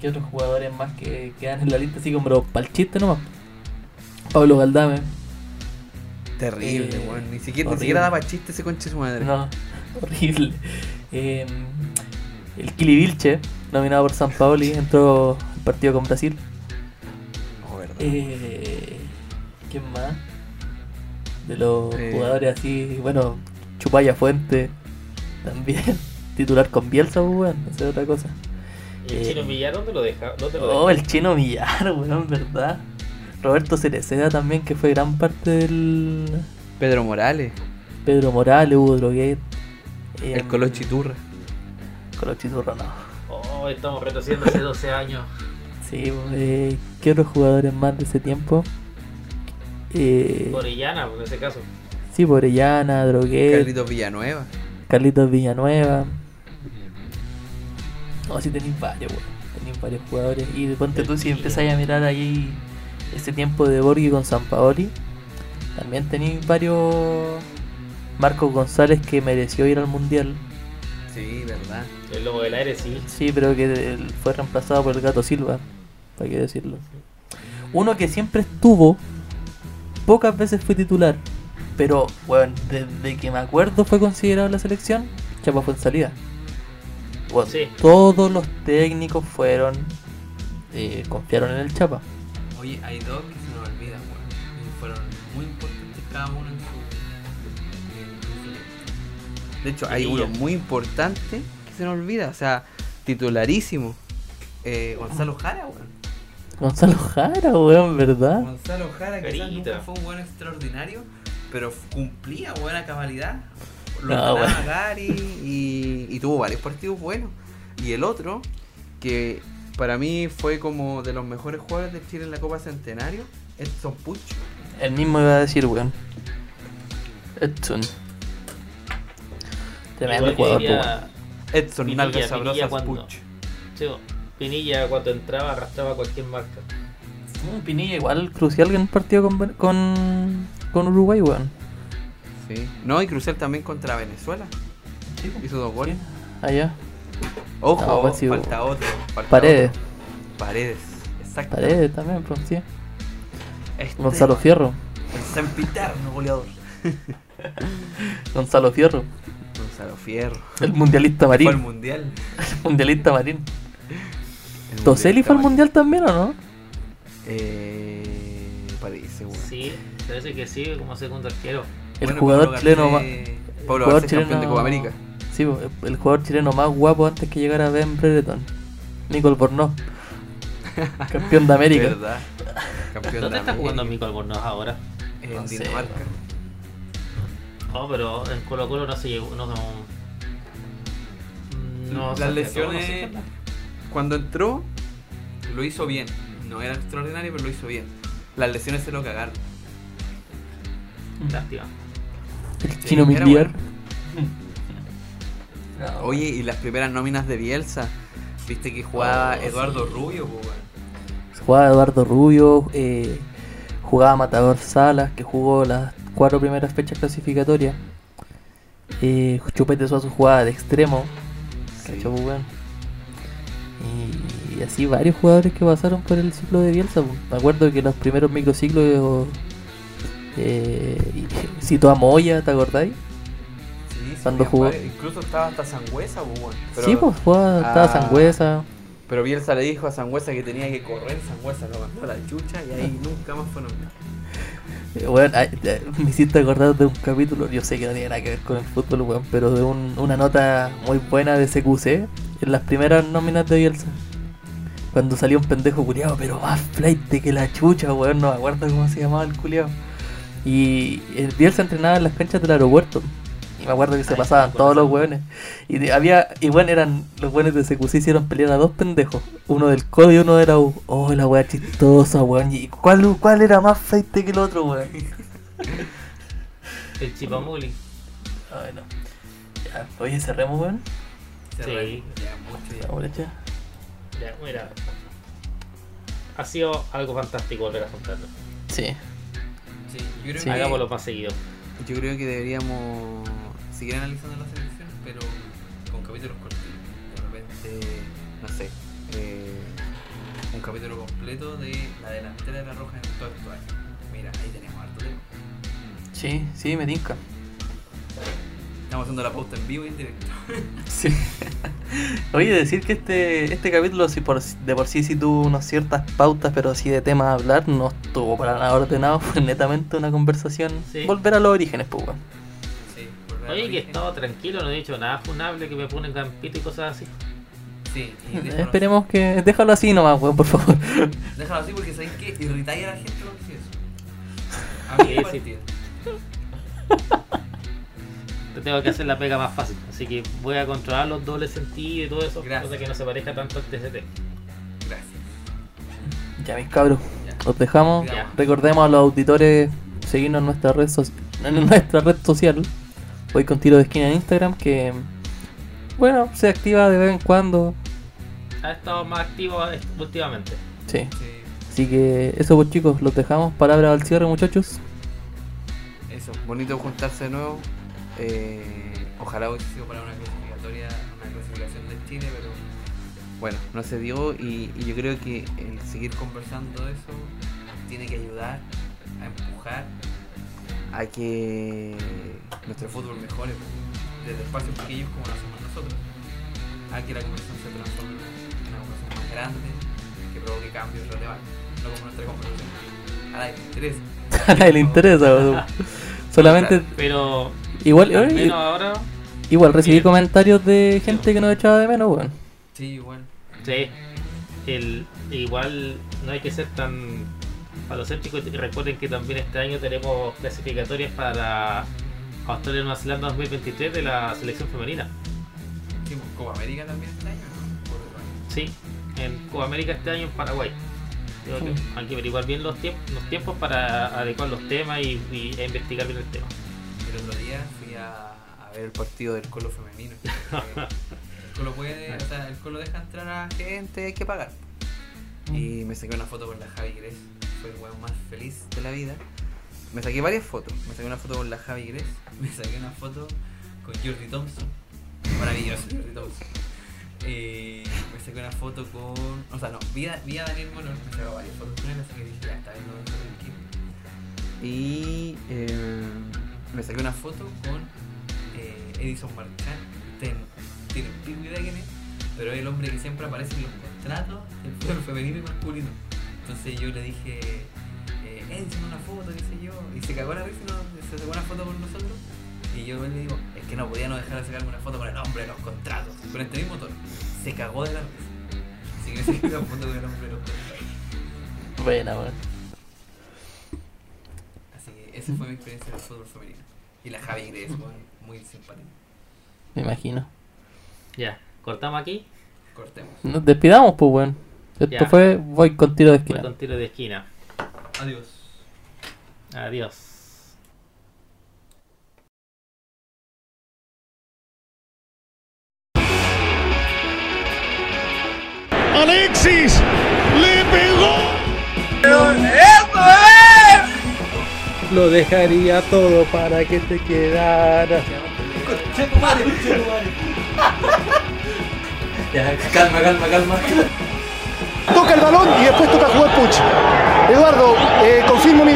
¿Qué otros jugadores más que quedan en la lista? Así como para el chiste nomás. Pablo Galdame. Terrible, Eh. Ni siquiera, ni horrible. siquiera daba chiste ese conche su madre. No, horrible. Eh, el Kili Vilche, nominado por San Paoli, entró al partido con Brasil. Oh, verdad. Eh, ¿Quién más? De los Eh. jugadores así, bueno, Chupaya Fuente, también. Titular con Bielsa, pues, weón, esa es otra cosa. ¿Y el Eh. chino Millar dónde lo deja? ¿Dónde lo Oh, deja? el chino Millar, weón, ¿verdad? Roberto Cereceda también, que fue gran parte del. Pedro Morales. Pedro Morales, Hugo Droguet. eh, El Colo Chiturra. Colo Chiturra, no. Oh, estamos retrocediendo hace 12 años. Sí, eh, ¿qué otros jugadores más de ese tiempo? Eh, Orellana, en ese caso. sí, Orellana, Droguet, Carlitos Villanueva. Carlitos Villanueva. No, sí tenéis varios, weón. Tenéis varios jugadores. Y de ponte tú, si empezáis a mirar ahí ese tiempo de Borghi con San Paoli, también tenéis varios. Marcos González que mereció ir al mundial. Sí, verdad. El lobo del aire, sí. Sí, pero que fue reemplazado por el Gato Silva, para qué decirlo. Uno que siempre estuvo, pocas veces fue titular, pero bueno, desde que me acuerdo fue considerado la selección, Chapa fue en salida. Bueno, Sí. todos los técnicos fueron, eh, confiaron en el Chapa. Oye, hay dos que se nos olvidan, weón. Y fueron muy importantes cada uno De hecho, hay uno muy importante que se nos olvida, o sea, titularísimo. Eh, Gonzalo Jara, weón. Gonzalo Jara, weón, ¿verdad? Gonzalo Jara quizás Carita. nunca fue un buen extraordinario, pero cumplía buena cabalidad. Lo No, ganaba bueno. Gary y, y tuvo varios partidos buenos. Y el otro, que para mí fue como de los mejores jugadores de Chile en la Copa Centenario, Edson Puch. El mismo iba a decir, weón. Edson. Tremendo que jugador, diría-. Edson Pinilla, Nalgas Sabrosas cuando- Puch. Sí, Pinilla cuando entraba arrastraba cualquier marca. Mm, Pinilla igual crucial en el partido con, con, con Uruguay, weón. Sí. No, y Crucel también contra Venezuela. Hizo dos goles. Allá. Ojo, No, pues sí, falta otro. falta Paredes. otro. Paredes. Exacto. Paredes también, pues sí. Este, Gonzalo Fierro. El sempiterno goleador. Gonzalo Fierro. Gonzalo Fierro. El mundialista Fue al marín. mundial. mundialista marín. El ¿Toseli fue al marín. mundial también o no? Eh, parece, weón. Sí, parece que sí, como segundo arquero. El Bueno, jugador Pablo chileno Garcés- más. Pablo jugador Garcés, campeón de Copa América. Sí, el jugador chileno más guapo antes que llegara Ben Brereton. Nicol Bornó. Campeón de América. ¿Verdad? Campeón ¿Dónde de está jugando. Mico Albornoz ahora? En No sé, Dinamarca. No, pero en Colo Colo no se llegó. No, no, no Las lesiones- acercó, no sé Cuando entró, lo hizo bien. No era extraordinario, pero lo hizo bien. Las lesiones se lo cagaron. Lástima. El Sí, chino era miliar. Oye, y las primeras nóminas de Bielsa. Viste que jugaba Oh, Eduardo sí. Rubio, pues, weón. Jugaba Eduardo Rubio, eh, jugaba Matador Salas, que jugó las cuatro primeras fechas clasificatorias. Eh, Chupete Suazo jugaba de extremo. Sí. ¿cachai, pues? Y, y así varios jugadores que pasaron por el ciclo de Bielsa. pues. Me acuerdo que los primeros microciclos eh, y- citó a Moya, ¿te acordáis? Sí, sí, Cuando jugó. Incluso estaba hasta Sangüesa, pues. Pero- sí, pues jugaba, estaba Ah. Sangüesa. Pero Bielsa le dijo a Sangüesa que tenía que correr, Sangüesa lo mandó a la chucha y ahí nunca más fue nombrado. Eh, Weón, ay, eh, me hiciste acordar de un capítulo, yo sé que no tiene nada que ver con el fútbol, weón, pero de un- una nota muy buena de CQC en las primeras nóminas de Bielsa. Cuando salió un pendejo culiado, pero más flight que la chucha, weón, no me acuerdo cómo se llamaba el culiado. Y el Bielsa entrenaba en las canchas del aeropuerto. Me acuerdo que se Ay, pasaban todos los weones. Y había, y bueno, eran los weones de CQC hicieron pelear a dos pendejos. Uno del COD y uno de la U. Oh, la wea chistosa, weón. ¿Y cuál, cuál era más flight que el otro, weón? El Chipamuli. Ay, no. Ya, oye, cerremos, weón. Sí. Ya, mucho. Ya, mira. Ha sido algo fantástico volver a juntarnos. Sí. Sí, yo creo Sí. que- Hagámoslo más seguido. Yo creo que deberíamos seguir analizando las elecciones, pero con capítulos cortitos. De repente, no sé, eh, un capítulo completo de la delantera de la Roja en todo años. Mira, ahí tenemos harto tema. Sí, sí, me tinca. Estamos haciendo la pauta en vivo y en directo. Sí. Oye, decir que este, este capítulo si por, de por sí sí tuvo unas ciertas pautas, pero así de temas a hablar, no estuvo para nada ordenado, fue netamente una conversación. Sí. Volver a los orígenes, pues, Oye, que he estado tranquilo, no he dicho nada funable, que me ponen campito y cosas así. Sí, y Eh, Esperemos que. Déjalo así nomás, weón, por favor. déjalo así porque sabéis que irritáis a la gente con eso. A mí Sí. Te tengo que hacer la pega más fácil. Así que voy a controlar los dobles sentidos y todo eso. Gracias. Cosa que no se parezca tanto al TCT. Gracias. Ya, mis cabros, Ya. los dejamos. Ya. Recordemos a los auditores seguirnos en nuestra red, soci- en nuestra red social. Voy con tiro de esquina en Instagram que, bueno, se activa de vez en cuando. Ha estado más activo últimamente. Sí. Sí, Así que eso pues chicos, los dejamos. Palabra al cierre muchachos. eso, bonito juntarse de nuevo. Eh, ojalá hubiese sido para una clasificatoria, una clasificación de Chile, pero bueno, no se dio y, y yo creo que el seguir conversando de eso tiene que ayudar a empujar a que nuestro fútbol mejore desde espacios pequeños como lo hacemos nosotros, a que la conversación se transforme en una conversación más grande que provoque cambios relevantes, no como nuestra conversación. A nadie le interesa. A nadie le interesa. Solamente, Pero igual, al oye, menos ahora, igual recibí Bien. comentarios de gente que nos echaba de menos, weón. Sí, igual. sí, el, igual no hay que ser tan palocéntrico. Y recuerden que también este año tenemos clasificatorias para Australia y Nueva Zelanda 2023 de la selección femenina. Sí, pues, Copa América también este año, ¿no? Sí, en Copa América este año en Paraguay. Creo que hay que averiguar bien los, tiemp- los tiempos para adecuar los temas y, y- e investigar bien el tema. El otro día fui a, a ver el partido del Colo femenino. El Colo puede, o sea, el Colo deja entrar a gente, hay que pagar. Y me saqué una foto con la Javi Gres. El weón más feliz de la vida. Me saqué varias fotos. Me saqué una foto con la Javi Gres. Me saqué una foto con Jordi Thompson. Maravilloso Jordi Thompson. Eh, me saqué una foto con. O sea, no, vi a, Daniel Monor. Me saqué varias fotos con él, así que dije, ya está no tranquilo. Y eh, me saqué una foto con eh, Edison Marchán. Ten, tienen pico idea quién es, pero es el hombre que siempre aparece en los contratos del fútbol femenino y masculino. Entonces yo le dije, eh, una foto, qué sé yo, y se cagó la risa, y no- se sacó una foto con nosotros. Y yo le digo, es que no podía no dejar de sacarme una foto con el hombre de los contratos. Con este mismo tono. Se cagó de la risa. Así que me saqué una foto con el hombre de los contratos. Buena, weón. Así que esa fue mi experiencia del fútbol femenino. Y la Javi weón, muy simpática. Me imagino. Ya, cortamos aquí. Cortemos. Nos despidamos, pues, weón. Esto Ya. fue Voy con tiro de Voy esquina. con tiro de esquina. Adiós. Adiós. Alexis le pegó. Lo dejaría todo para que te quedara. Ya, calma, calma, calma. Toca el balón y después toca jugar Puch. Eduardo, eh, confirmo mi